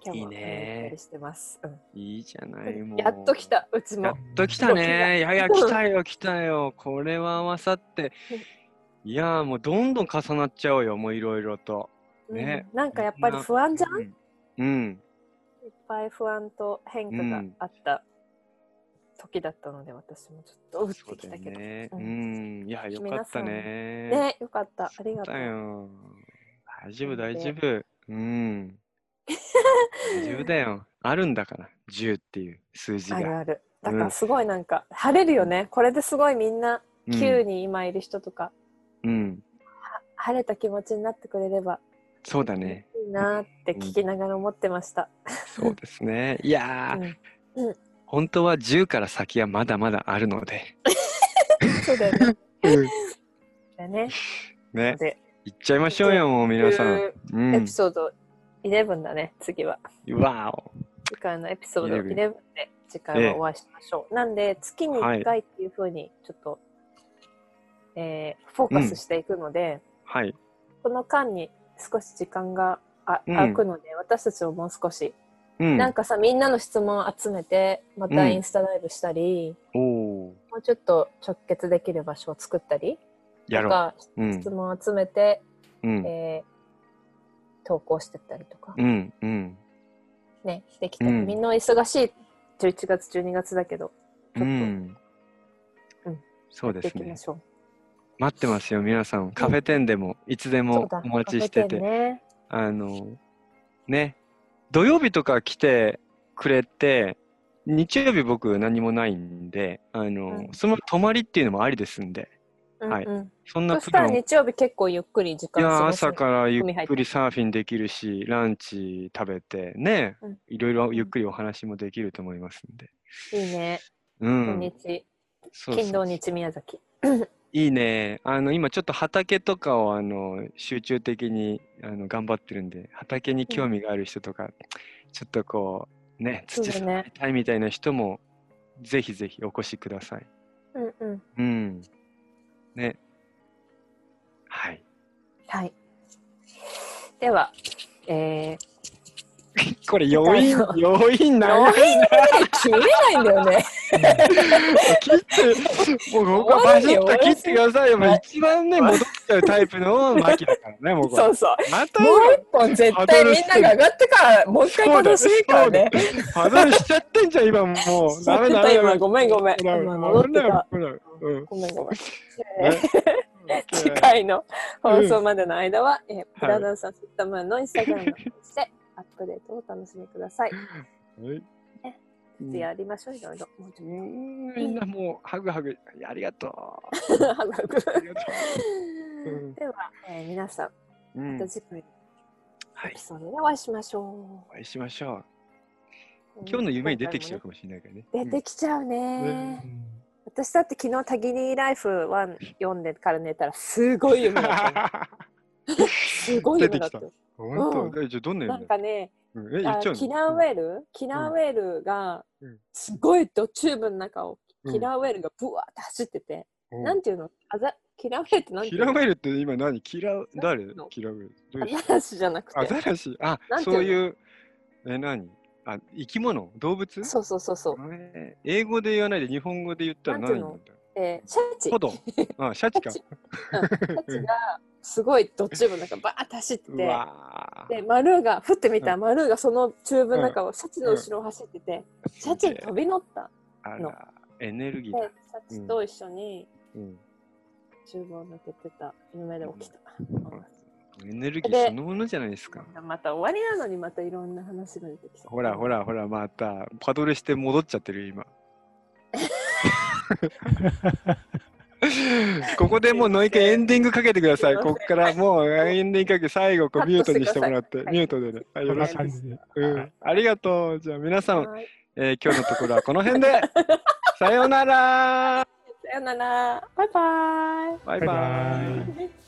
今日もねしてます。うん、いいじゃないもう。やっと来た、うちも。やっと来たね。い <laughs> やいや、来たよ、来たよ。これは合わさって。いやもうどんどん重なっちゃうよ、もういろいろと。ね、うん、なんかやっぱり不安じゃん、うん、ぱい不安と変化があった時だったので、うん、私もちょっと打ってきたけど。ね、うん、いや、よかったね。ね、よかった。ありがとう。大丈夫、大丈夫。うん。大丈夫だよ。あるんだから、10っていう数字が。あるある。だからすごいなんか、晴れるよね。これですごいみんな、9に今いる人とか、うん、晴れた気持ちになってくれればそうだね。いいなって聞きながら思ってました。そうですね。いやー、うん、本当は10から先はまだまだあるので。<laughs> そうだよね。でね。ね。で、行っちゃいましょうよ、もう皆さん。ううんエピ。ソード11だね、次は。わお。次回のエピソード11 11で次回はお会いしましょう。なんで、月に1回っていうふうにちょっと、えーフォーカスしていくので、はい。この間に少し時間があうん空くので、私たちももう少し、うん。なんかさ、みんなの質問を集めて、またうんインスタライブしたり、おお。もうちょっと直結できる場所を作ったり、やろとか、う。うん質。問を集めて、うん。えー投稿してったりとか、うん。うん。ね、できたら、うんみんな忙しい11月、12月だけど、ちょっとうんうん。そうですね。待ってますよ、皆さん。カフェ店でもいつでそもお待ちしてて。店ね。あの、ね、土曜日とか来てくれて、日曜日僕何もないんで、あの、うん。その泊まりっていうのもありですんで、はいうん。うんそんなそしたら日曜日結構ゆっくり時間過ごせ朝からゆっくりサーフィンできるし、ランチ食べてね、うん。いろいろゆっくりお話もできると思いますんで。いいね。土うん。日、そうそう。金土日宮崎。いいね。あの、今ちょっと畑とかをあの集中的にあの頑張ってるんで、畑に興味がある人とか、ちょっとこう、ね、土触りたいみたいな人も、ぜひぜひお越しください。うんうん。うん。ね。はい。はい。では、えこれ余韻、次余韻ー、長いな。切れないんだよね。切って、もうバシッと切ってくださいよ。もう一番ね、戻っちゃうタイプのマキだからね。そうそう。またもう一本絶対みんなが上がってから、もう一回楽しいからね。ハドルしちゃってんじゃん、今もう。ダメだ、ダメだ。今ごめんごめん。戻ってた。ごめんごめん。ね <laughs> 次回の放送までの間は、えープラダンサーシステムのインスタグラムてアップデートをお楽しみください。はいね次やりましょう、いろいろ。もうちょっうんみんなもう、ハグハグ。ありがとと <laughs> ハグハグでは、えー皆さん、また。次回のはいエピ。ソードでお会いしましょお会いしましょう。う。今日の夢に出てきちゃう今かもしれないからね。出てきちゃうねね私だって昨日「タギニーライフ1」読んでから寝たらすごい夢だったの <laughs> すごい夢だった本うん。当？えじゃあどんなな夢んかねうん。え、言っちゃうキラーウェル？キラーウェルがうん。すごいドチューブの中をうん。キラーウェルがブワーって走ってて、うん。なんていうの？あざキラーウェルってなんていうの？キラウェルって今何？キラウ、誰？キラウェル？アザラシじゃなくアてザラシ？あそういう、え、何？あ、生き物？動物？そうそうそうそう、えー。英語で言わないで日本語で言ったら何なんだえーシャチ。ポドあ、シャチか。シ。ャチ。がすごいドチューブの中バーって走ってうてでマルーが降ってみたマルーがそのチューブの中をシャチの後ろを走ってて、シャチに飛び乗ったの。エネルギー。シャチと一緒にうん。チューブを抜けてた夢で起きた、エネルギーそのものじゃないですか。また終わりなのにまたいろんな話が出てきた。ほらほらほら、またパドルして戻っちゃってるよ今。<laughs> <laughs> ここでもうノイケエンディングかけてください。ここからもうエンディングかけて最後こうミュートにしてもらって、ミュートでね。はい、よろしく。うん、ありがとう。じゃあ皆さん、はいえー今日のところはこの辺で。<laughs> さようなら。さよならバイバイバイバイ。バイバイ